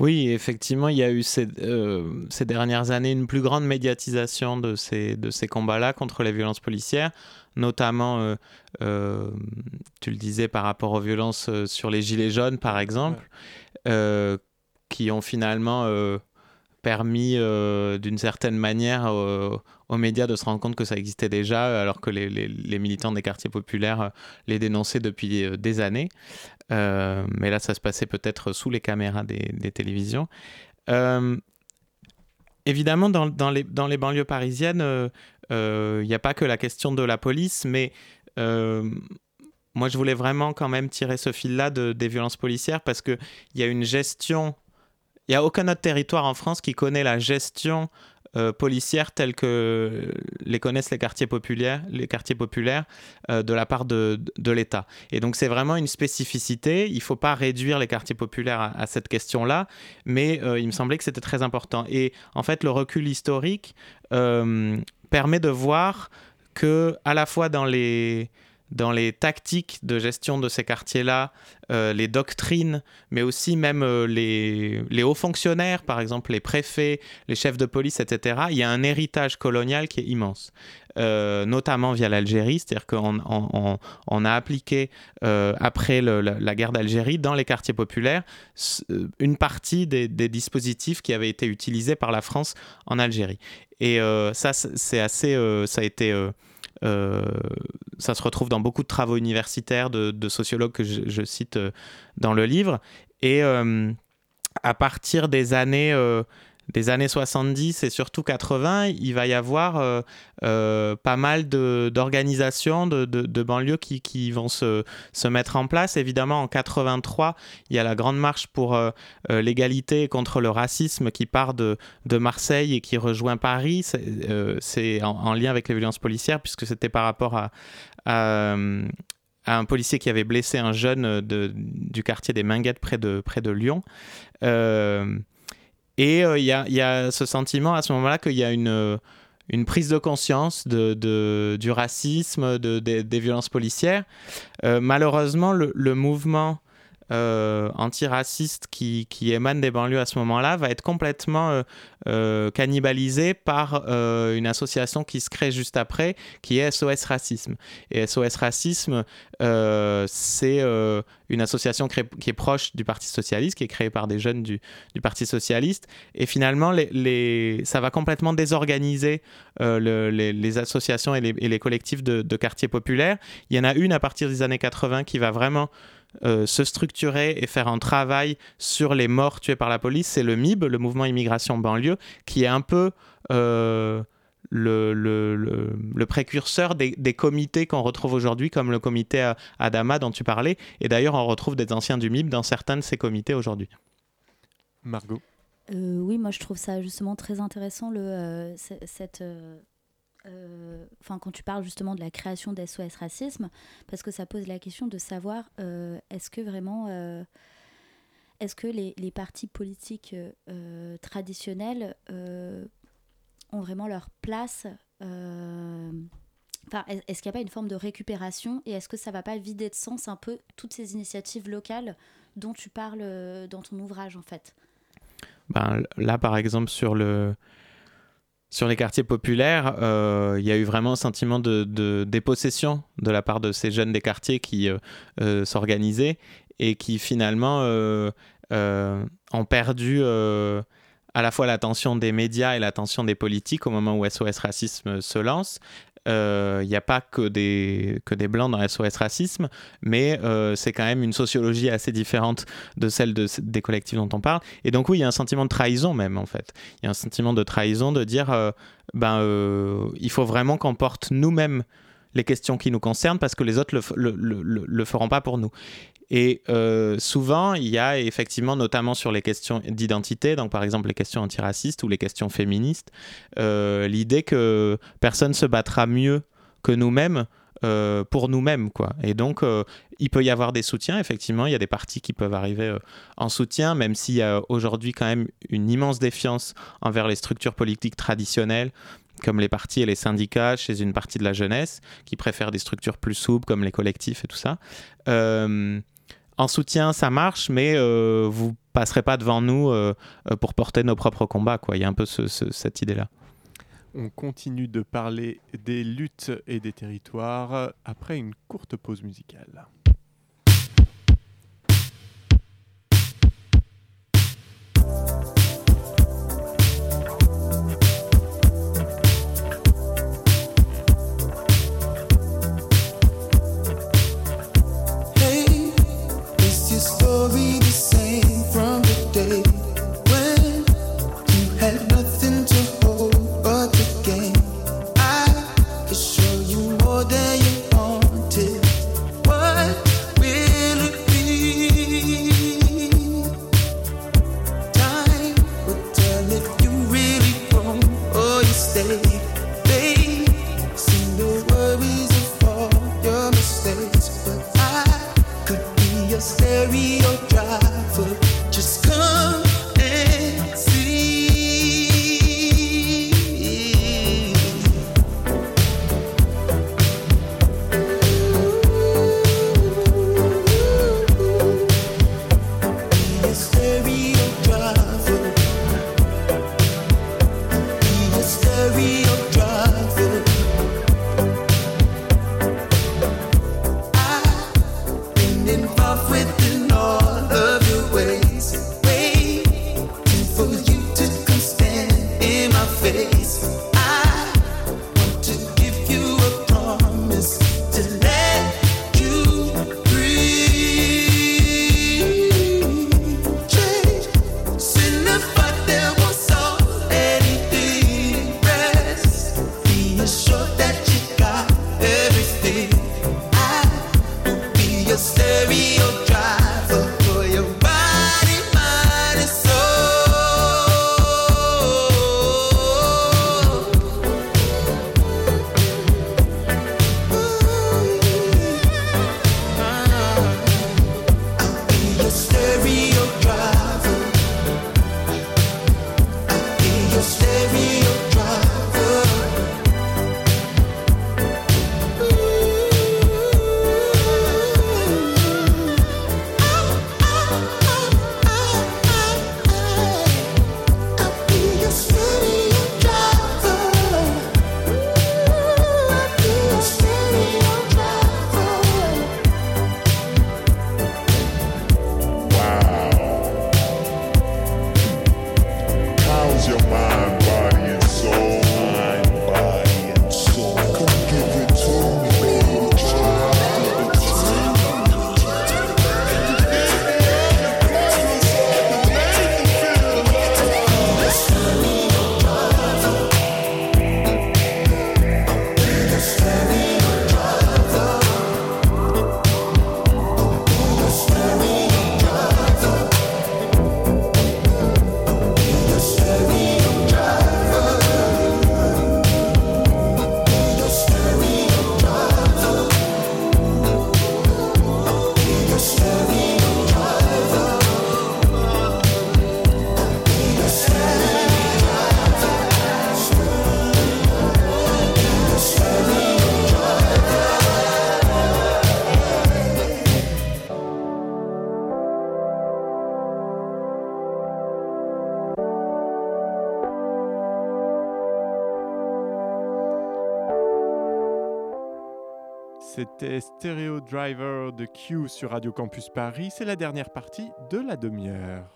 S2: Oui, effectivement, il y a eu ces, euh, ces, dernières années une plus grande médiatisation de ces, de ces combats-là contre les violences policières, notamment, euh, euh, tu le disais, par rapport aux violences sur les Gilets jaunes, par exemple, qui ont finalement permis d'une certaine manière aux médias de se rendre compte que ça existait déjà, alors que les, militants des quartiers populaires les dénonçaient depuis des années. Euh, mais là, ça se passait peut-être sous les caméras des, télévisions. Euh, évidemment, dans, les, banlieues parisiennes, il euh, n'y a pas que la question de la police, mais moi, je voulais vraiment quand même tirer ce fil-là de, des violences policières parce qu'il y a une gestion. Il n'y a aucun autre territoire en France qui connaît la gestion euh, policières telles que les connaissent les quartiers populaires, euh, de la part de, de l'État. Et donc c'est vraiment une spécificité. Il ne faut pas réduire les quartiers populaires à, cette question-là, mais il me semblait que c'était très important. Et en fait, le recul historique permet de voir que à la fois dans les dans les tactiques de gestion de ces quartiers-là, euh, les doctrines, mais aussi même euh, les, hauts fonctionnaires, par exemple les préfets, les chefs de police, etc., il y a un héritage colonial qui est immense. Euh, notamment via l'Algérie, c'est-à-dire qu'on on, a appliqué, après la, guerre d'Algérie, dans les quartiers populaires, une partie des, des, dispositifs qui avaient été utilisés par la France en Algérie. Et ça, c'est assez... ça a été euh, ça se retrouve dans beaucoup de travaux universitaires de, sociologues que je, cite euh, dans le livre. Et euh, à partir des années des années 70 et surtout 80, il va y avoir euh, euh, pas mal d'organisations de, de, banlieues qui, vont se, mettre en place. Évidemment, en 83, il y a la grande marche pour euh, l'égalité contre le racisme qui part de, Marseille et qui rejoint Paris. C'est en, lien avec les violences policières puisque c'était par rapport à, un policier qui avait blessé un jeune du quartier des Minguettes près de Lyon. Et euh, il y, a, ce sentiment à ce moment-là qu'il y a une, euh, prise de conscience du racisme, de, des violences policières. Euh, malheureusement, le mouvement euh, antiraciste qui, émane des banlieues à ce moment-là va être complètement euh, euh, cannibalisé par une association qui se crée juste après, qui est SOS Racisme. Et SOS Racisme, c'est une association qui est proche du Parti Socialiste, qui est créée par des jeunes du, Parti Socialiste. Et finalement, ça va complètement désorganiser les, associations et les, collectifs de quartiers populaires. Il y en a une à partir des années 80 qui va vraiment euh, se structurer et faire un travail sur les morts tués par la police, c'est le MIB, le mouvement immigration banlieue, qui est un peu euh, le, le, le, précurseur des, des comités qu'on retrouve aujourd'hui, comme le comité Adama dont tu parlais. Et d'ailleurs, on retrouve des anciens du MIB dans certains de ces comités aujourd'hui.
S1: Margot
S3: euh, Oui, moi je trouve ça justement très intéressant, le, cette euh, enfin quand tu parles justement de la création d'SOS Racisme, parce que ça pose la question de savoir euh, est-ce que vraiment, euh, est-ce que les, partis politiques traditionnels ont vraiment leur place est-ce qu'il n'y a pas une forme de récupération et est-ce que ça va pas vider de sens un peu toutes ces initiatives locales dont tu parles dans ton ouvrage en fait?
S2: Ben, Là, par exemple, sur le, sur les quartiers populaires, euh, il y a eu vraiment un sentiment de, dépossession de la part de ces jeunes des quartiers qui euh, euh, s'organisaient et qui finalement ont perdu à la fois l'attention des médias et l'attention des politiques au moment où SOS Racisme se lance il euh, n'y a pas que des, que des blancs dans SOS Racisme, mais euh, c'est quand même une sociologie assez différente de celle de, des collectifs dont on parle. Et donc oui, il y a un sentiment de trahison même, en fait. Il y a un sentiment de trahison de dire, euh, ben, il faut vraiment qu'on porte nous-mêmes les questions qui nous concernent parce que les autres le, le, le, le feront pas pour nous. Et euh, souvent, il y a effectivement, notamment sur les questions d'identité, donc par exemple les questions antiracistes ou les questions féministes, euh, l'idée que personne se battra mieux que nous-mêmes euh, pour nous-mêmes. quoi. Et donc, il peut y avoir des soutiens, effectivement, il y a des partis qui peuvent arriver en soutien, même s'il y a aujourd'hui quand même une immense défiance envers les structures politiques traditionnelles, comme les partis et les syndicats chez une partie de la jeunesse, qui préfèrent des structures plus souples comme les collectifs et tout ça en soutien, ça marche, mais euh, vous passerez pas devant nous euh, euh, pour porter nos propres combats. Il y a un peu cette idée-là.
S1: On continue de parler des luttes et des territoires après une courte pause musicale.
S5: glory.
S1: C'était Stereo Driver de Q sur Radio Campus Paris. C'est la dernière partie de la demi-heure.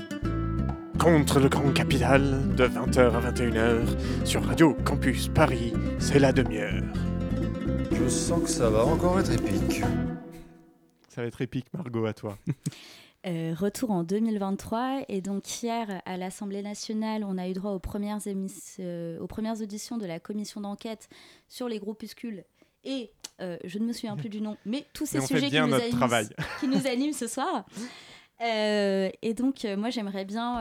S1: Contre le grand capital, de 20h à 21h, sur Radio Campus Paris, c'est la demi-heure.
S6: Je sens que ça va encore être épique.
S1: Ça va être épique, Margot, à toi. [LAUGHS]
S3: Euh, retour en 2023 et donc hier à l'Assemblée nationale on a eu droit aux premières, émis- euh, aux premières auditions de la commission d'enquête sur les groupuscules et euh, je ne me souviens plus du nom mais tous ces
S1: Mais
S3: sujets qui nous, animent,
S1: travail. [LAUGHS]
S3: qui nous animent ce soir. Euh, et donc euh, moi j'aimerais bien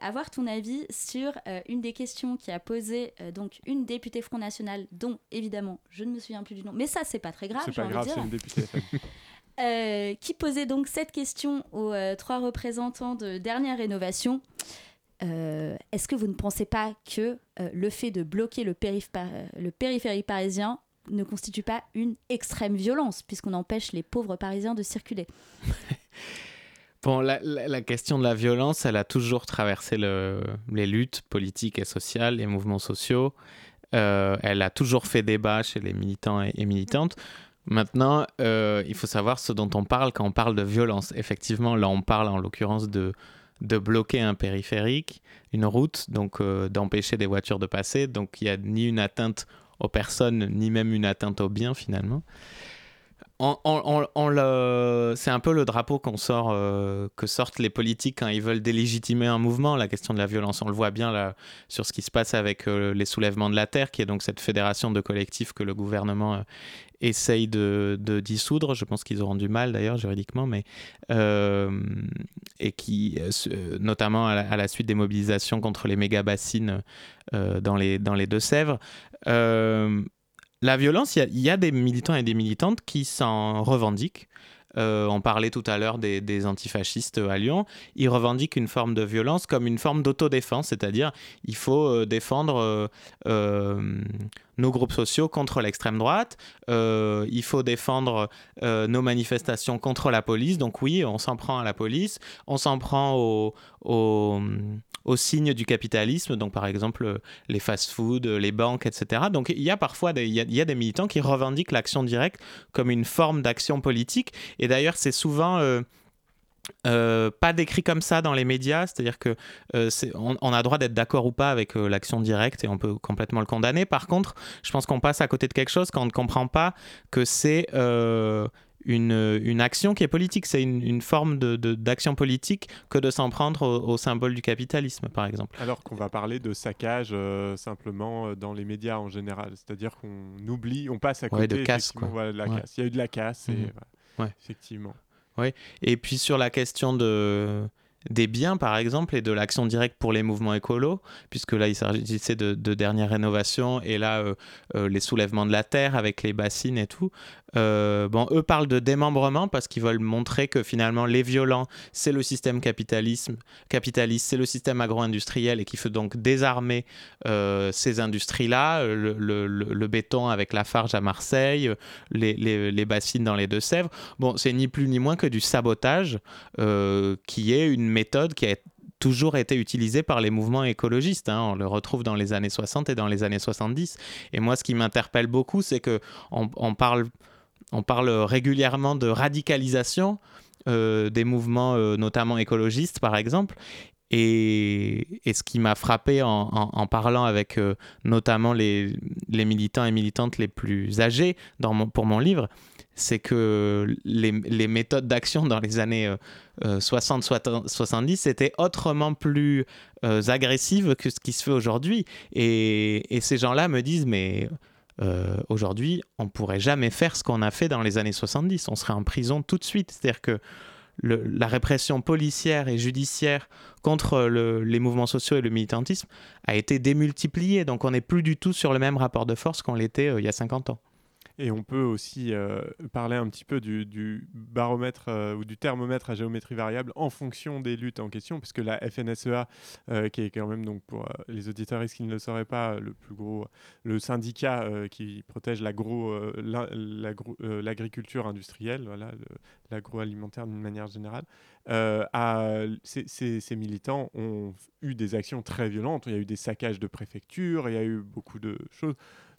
S3: avoir ton avis sur une des questions qui a posé donc une députée Front National dont évidemment je ne me souviens plus du nom mais ça c'est pas très grave
S1: C'est pas grave, c'est une députée. [LAUGHS]
S3: Euh, qui posait donc cette question aux euh, trois représentants de dernière rénovation. Euh, Est-ce que vous ne pensez pas que le fait de bloquer le, périph- le périphérique parisien ne constitue pas une extrême violence, puisqu'on empêche les pauvres parisiens de circuler [LAUGHS]
S2: Bon, la, question de la violence, elle a toujours traversé le- les luttes politiques et sociales, les mouvements sociaux. Euh, elle a toujours fait débat chez les militants et, militantes. Maintenant, euh, il faut savoir ce dont on parle quand on parle de violence. Effectivement, là, on parle en l'occurrence de, de bloquer un périphérique, une route, donc euh, d'empêcher des voitures de passer. Donc, il n'y a ni une atteinte aux personnes, ni même une atteinte aux biens, finalement. C'est un peu le drapeau qu'on sort, euh, que sortent les politiques quand ils veulent délégitimer un mouvement, la question de la violence. On le voit bien là, sur ce qui se passe avec euh, les soulèvements de la Terre, qui est donc cette fédération de collectifs que le gouvernement euh, essaye de, dissoudre. Je pense qu'ils auront du mal d'ailleurs juridiquement, mais euh, et qui, euh, notamment à la, suite des mobilisations contre les méga bassines euh, dans les Deux-Sèvres. Euh, la violence, il y a- des militants et des militantes qui s'en revendiquent. On parlait tout à l'heure des, antifascistes à Lyon. Ils revendiquent une forme de violence comme une forme d'autodéfense, c'est-à-dire il faut défendre nos groupes sociaux contre l'extrême droite, euh, il faut défendre euh, nos manifestations contre la police. Donc oui, on s'en prend à la police, on s'en prend au- au- aux signes du capitalisme, donc par exemple les fast-foods, les banques, etc. Donc il y a parfois des, il y a des militants qui revendiquent l'action directe comme une forme d'action politique. Et d'ailleurs, c'est souvent euh, euh, pas décrit comme ça dans les médias, c'est-à-dire que euh, on, on a droit d'être d'accord ou pas avec euh, l'action directe et on peut complètement le condamner. Par contre, je pense qu'on passe à côté de quelque chose quand on ne comprend pas que c'est euh, une, une action qui est politique, c'est une, une forme de- de- d'action politique que de s'en prendre au, au symbole du capitalisme, par exemple.
S1: Alors qu'on va parler de saccage euh, simplement dans les médias en général. C'est-à-dire qu'on oublie, on passe à côté
S2: Ouais, de casse, quoi.
S1: voilà, de la
S2: Ouais.
S1: casse. Il y a eu de la casse, et,
S2: Mhm. Ouais.
S1: effectivement.
S2: Et puis sur la question de, des biens, par exemple, et de l'action directe pour les mouvements écolos, puisque là, il s'agissait de, de dernières rénovations, et là, euh, euh, les soulèvements de la terre avec les bassines et tout. Euh, bon, eux parlent de démembrement parce qu'ils veulent montrer que finalement, les violents, c'est le système capitalisme, capitaliste, c'est le système agro-industriel, et qu'il faut donc désarmer euh, ces industries-là, euh, le, béton avec la farge à Marseille, les, bassines dans les Deux-Sèvres. Bon, c'est ni plus ni moins que du sabotage, qui est une méthode qui a toujours été utilisée par les mouvements écologistes. hein. On le retrouve dans les années 60 et dans les années 70. Et moi, ce qui m'interpelle beaucoup, c'est que on, on parle, on parle régulièrement de radicalisation euh, des mouvements, euh, notamment écologistes, par exemple. Et, ce qui m'a frappé en, parlant avec euh, notamment les, militants et militantes les plus âgés pour mon livre, c'est que les, méthodes d'action dans les années euh, euh, 60-70 étaient autrement plus agressives que ce qui se fait aujourd'hui. Et ces gens-là me disent, mais euh, aujourd'hui, on pourrait jamais faire ce qu'on a fait dans les années 70. On serait en prison tout de suite. C'est-à-dire que la répression policière et judiciaire contre le- les mouvements sociaux et le militantisme a été démultipliée. Donc on n'est plus du tout sur le même rapport de force qu'on l'était euh, il y a 50 ans.
S1: Et on peut aussi euh, parler un petit peu du, baromètre euh, ou du thermomètre à géométrie variable en fonction des luttes en question, puisque la FNSEA, euh, qui est quand même donc pour les auditeurs qui ne le sauraient pas, le plus gros, le syndicat qui protège l'agriculture industrielle, voilà, l'agroalimentaire d'une manière générale, ces- ces militants ont eu des actions très violentes. Il y a eu des saccages de préfectures, il y a eu beaucoup de choses.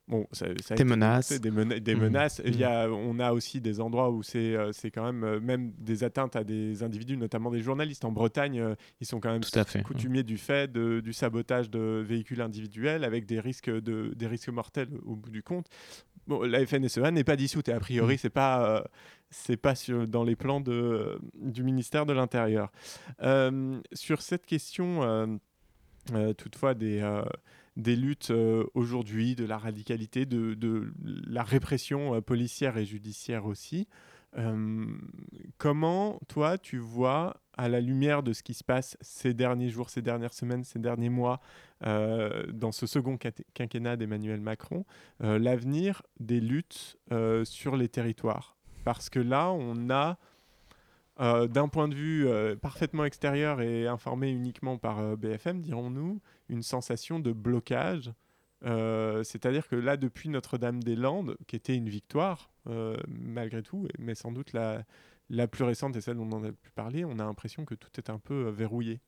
S1: Bon, ça, ça a
S2: Des
S1: été
S2: menaces.
S1: dénoncé, Des, mena- des
S2: Mhm.
S1: menaces. Il y a, on a aussi des endroits où c'est euh, c'est quand même euh, même des atteintes à des individus, notamment des journalistes. En Bretagne, euh, ils sont quand même
S2: Tout à fait.
S1: coutumiers du fait de- du sabotage de véhicules individuels avec des risques, de, des risques mortels au bout du compte. Bon, la FNSEA n'est pas dissoute et a priori,
S2: Mhm.
S1: c'est pas. euh, c'est pas sur- dans les plans de, du ministère de l'Intérieur. Euh, sur cette question, euh, toutefois, des, des luttes euh, aujourd'hui, de la radicalité, de, la répression euh, policière et judiciaire aussi. Euh, comment, toi, tu vois, à la lumière de ce qui se passe ces derniers jours, ces dernières semaines, ces derniers mois, dans ce second quinquennat d'Emmanuel Macron, l'avenir des luttes sur les territoires? Parce que là, on a, euh, d'un point de vue euh, parfaitement extérieur et informé uniquement par euh, BFM, dirons-nous, une sensation de blocage. C'est-à-dire que là, depuis Notre-Dame-des-Landes, qui était une victoire, malgré tout, mais sans doute la, la plus récente et celle dont on a pu parler, on a l'impression que tout est un peu verrouillé.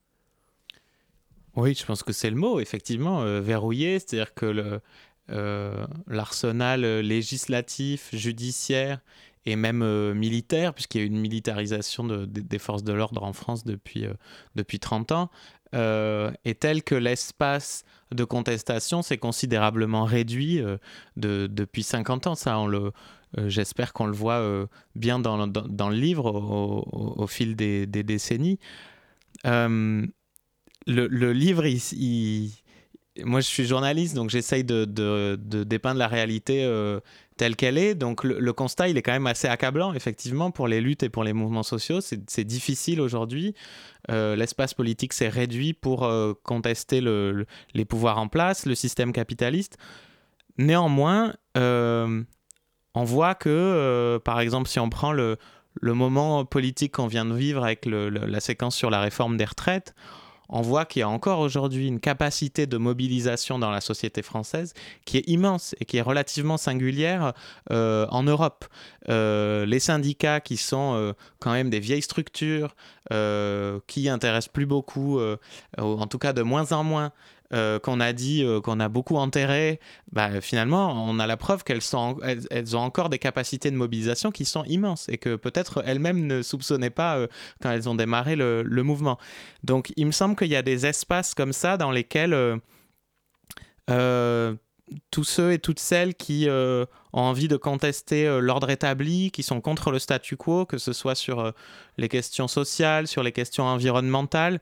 S2: Oui, je pense que c'est le mot, effectivement, verrouillé, c'est-à-dire que l'arsenal législatif, judiciaire et même euh, militaire, puisqu'il y a une militarisation de- de- des forces de l'ordre en France depuis, euh, depuis 30 ans, euh, est tel que l'espace de contestation s'est considérablement réduit euh, de- depuis 50 ans. Ça, on le, j'espère qu'on le voit bien dans, dans, le livre au, fil des, décennies. Le, livre, il, moi je suis journaliste, donc j'essaye de, de- dépeindre la réalité telle qu'elle est. Donc le, constat, il est quand même assez accablant, effectivement, pour les luttes et pour les mouvements sociaux. C'est difficile aujourd'hui. Euh, L'espace politique s'est réduit pour euh, contester le- le- les pouvoirs en place, le système capitaliste. néanmoins, euh, on voit que, par exemple, si on prend le, moment politique qu'on vient de vivre avec la séquence sur la réforme des retraites, on voit qu'il y a encore aujourd'hui une capacité de mobilisation dans la société française qui est immense et qui est relativement singulière euh, en Europe. Euh, les syndicats qui sont euh, quand même des vieilles structures, qui intéressent plus beaucoup, ou en tout cas de moins en moins, euh, qu'on a dit euh, qu'on a beaucoup enterré, bah, finalement, on a la preuve qu'elles ont encore des capacités de mobilisation qui sont immenses et que peut-être elles-mêmes ne soupçonnaient pas euh, quand elles ont démarré le, mouvement. Donc, il me semble qu'il y a des espaces comme ça dans lesquels tous ceux et toutes celles qui ont envie de contester l'ordre établi, qui sont contre le statu quo, que ce soit sur les questions sociales, sur les questions environnementales,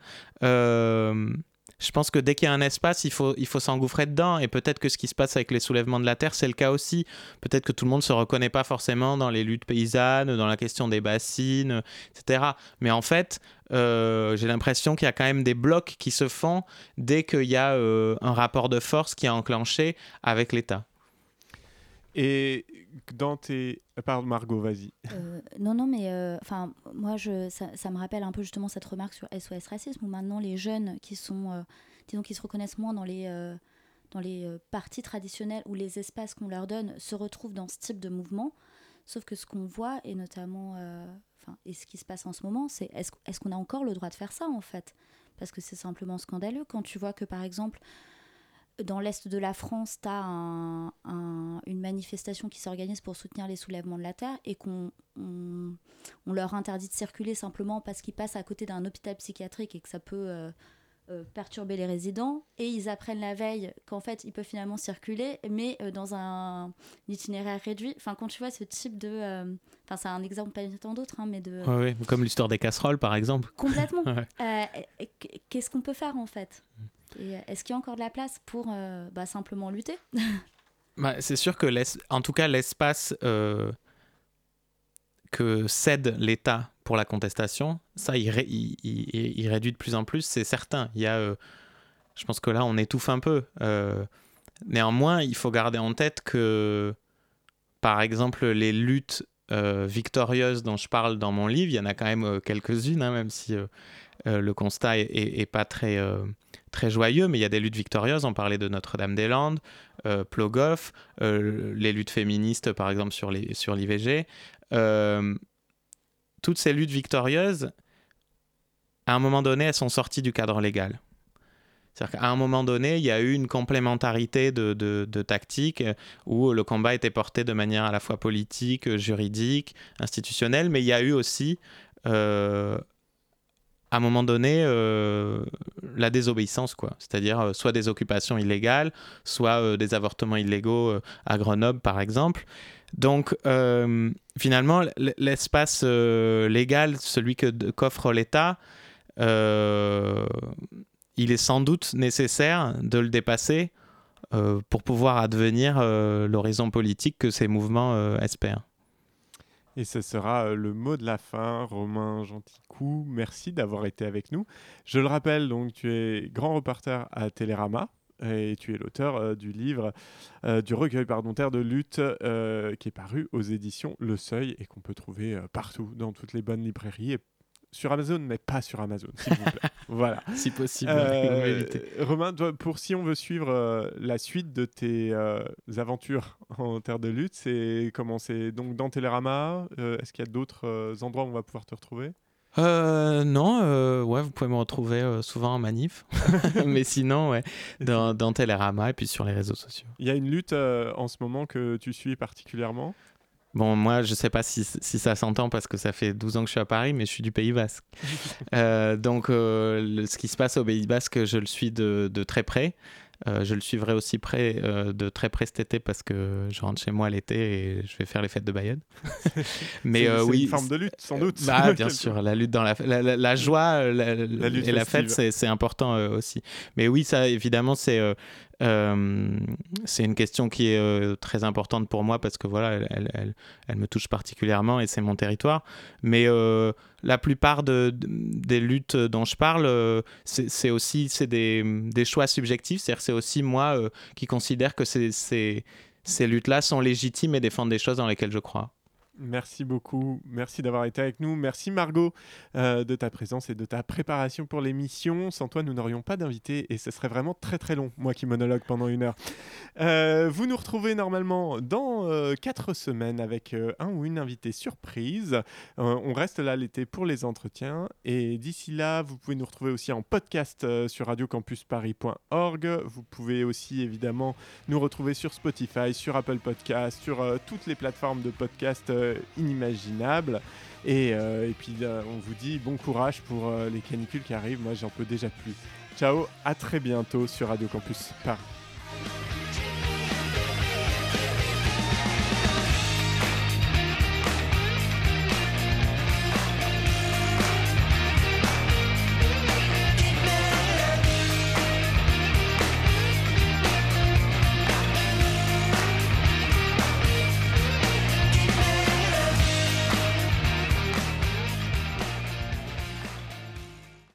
S2: je pense que dès qu'il y a un espace, il faut, il faut s'engouffrer dedans. Et peut-être que ce qui se passe avec les soulèvements de la terre, c'est le cas aussi. Peut-être que tout le monde ne se reconnaît pas forcément dans les luttes paysannes, dans la question des bassines, etc. Mais en fait, euh, j'ai l'impression qu'il y a quand même des blocs qui se font dès qu'il y a euh, un rapport de force qui est enclenché avec l'État.
S1: Et dans tes... Pardon Margot, vas-y.
S3: Euh, non, non, mais euh, enfin, moi, je, ça, me rappelle un peu justement cette remarque sur SOS Racisme, où maintenant les jeunes qui sont, euh, disons, qui se reconnaissent moins dans les, dans les partis traditionnels ou les espaces qu'on leur donne, se retrouvent dans ce type de mouvement. Sauf que ce qu'on voit, et notamment, enfin, et ce qui se passe en ce moment, c'est est-ce est qu'on a encore le droit de faire ça, en fait? Parce que c'est simplement scandaleux quand tu vois que, par exemple, dans l'est de la France, tu as un- un- une manifestation qui s'organise pour soutenir les soulèvements de la terre et qu'on on, on leur interdit de circuler simplement parce qu'ils passent à côté d'un hôpital psychiatrique et que ça peut euh, euh, perturber les résidents. Et ils apprennent la veille qu'en fait, ils peuvent finalement circuler, mais euh, dans un, itinéraire réduit. Enfin, quand tu vois ce type de... Enfin, c'est un exemple parmi tant d'autres, hein, mais de...
S2: Ouais, ouais. Comme l'histoire des casseroles, par exemple.
S3: Complètement. [LAUGHS]
S2: Ouais.
S3: Qu'est-ce qu'on peut faire en fait? Est-ce qu'il y a encore de la place pour euh, bah, simplement lutter? [LAUGHS]
S2: Bah, c'est sûr que, en tout cas, l'espace euh, que cède l'État pour la contestation, ça, il, ré- il- il- il réduit de plus en plus, c'est certain. Il y a, euh, je pense que là, on étouffe un peu. Euh, néanmoins, il faut garder en tête que, par exemple, les luttes euh, victorieuses dont je parle dans mon livre, il y en a quand même euh, quelques-unes, hein, même si euh, euh, le constat est, est- est pas très, euh, très joyeux, mais il y a des luttes victorieuses. On parlait de Notre-Dame-des-Landes, euh, Plogoff, euh, les luttes féministes, par exemple, sur les- sur l'IVG. Euh, toutes ces luttes victorieuses, à un moment donné, elles sont sorties du cadre légal. C'est-à-dire qu'à un moment donné, il y a eu une complémentarité de, de, tactiques où le combat était porté de manière à la fois politique, juridique, institutionnelle, mais il y a eu aussi, à un moment donné, euh, la désobéissance, quoi. C'est-à-dire euh, soit des occupations illégales, soit euh, des avortements illégaux à Grenoble, par exemple. Donc, finalement, l'espace légal, celui que qu'offre l'État, il est sans doute nécessaire de le dépasser pour pouvoir advenir l'horizon politique que ces mouvements espèrent.
S1: Et ce sera euh, le mot de la fin, Romain Genticou. Merci d'avoir été avec nous. Je le rappelle, donc tu es grand reporter à Télérama et tu es l'auteur euh, du livre, euh, du recueil pardon, Terre de lutte, qui est paru aux éditions Le Seuil et qu'on peut trouver partout, dans toutes les bonnes librairies sur Amazon, mais pas sur Amazon, s'il vous plaît. [LAUGHS] voilà.
S2: Si possible,
S1: Euh,
S2: on va éviter.
S1: Romain, toi, pour si on veut suivre euh, la suite de tes euh, aventures en terre de lutte, c'est comment? C'est donc dans Télérama euh, Est-ce qu'il y a d'autres euh, endroits où on va pouvoir te retrouver?
S2: Euh, non, euh, ouais, vous pouvez me retrouver euh, souvent en manif, [LAUGHS] [LAUGHS] mais sinon, ouais, dans, dans Télérama et puis sur les réseaux sociaux.
S1: Il y a une lutte euh, en ce moment que tu suis particulièrement?
S2: Bon, moi, je sais pas si, si ça s'entend parce que ça fait 12 ans que je suis à Paris, mais je suis du Pays Basque. [LAUGHS] Euh, donc, euh, le- ce qui se passe au Pays Basque, je le suis de, de très près. Euh, je le suivrai aussi près, de très près cet été parce que je rentre chez moi l'été et je vais faire les fêtes de Bayonne. [LAUGHS] mais oui,
S1: une forme de lutte, sans doute.
S2: Bah, [LAUGHS] bien sûr, la lutte dans la, la, la- la joie la- et la fête, c'est important aussi. Mais oui, ça, évidemment, c'est euh, c'est une question qui est euh, très importante pour moi parce que voilà, elle, me touche particulièrement et c'est mon territoire. Mais euh, la plupart de- de- des luttes dont je parle, c'est aussi des, des choix subjectifs. C'est-à-dire c'est aussi moi qui considère que ces luttes-là sont légitimes et défendent des choses dans lesquelles je crois.
S1: Merci beaucoup. Merci d'avoir été avec nous. Merci Margot euh, de ta présence et de ta préparation pour l'émission. Sans toi, nous n'aurions pas d'invité et ce serait vraiment très très long, moi qui monologue pendant une heure. Euh, vous nous retrouvez normalement dans 4 semaines avec euh, un ou une invitée surprise. Euh, on reste là l'été pour les entretiens et d'ici là, vous pouvez nous retrouver aussi en podcast euh, sur radiocampusparis.org. Vous pouvez aussi évidemment nous retrouver sur Spotify, sur Apple Podcast, sur euh, toutes les plateformes de podcast euh, inimaginables. Et, euh, et puis euh, on vous dit bon courage pour euh, les canicules qui arrivent. Moi j'en peux déjà plus. Ciao, à très bientôt sur Radio Campus Paris.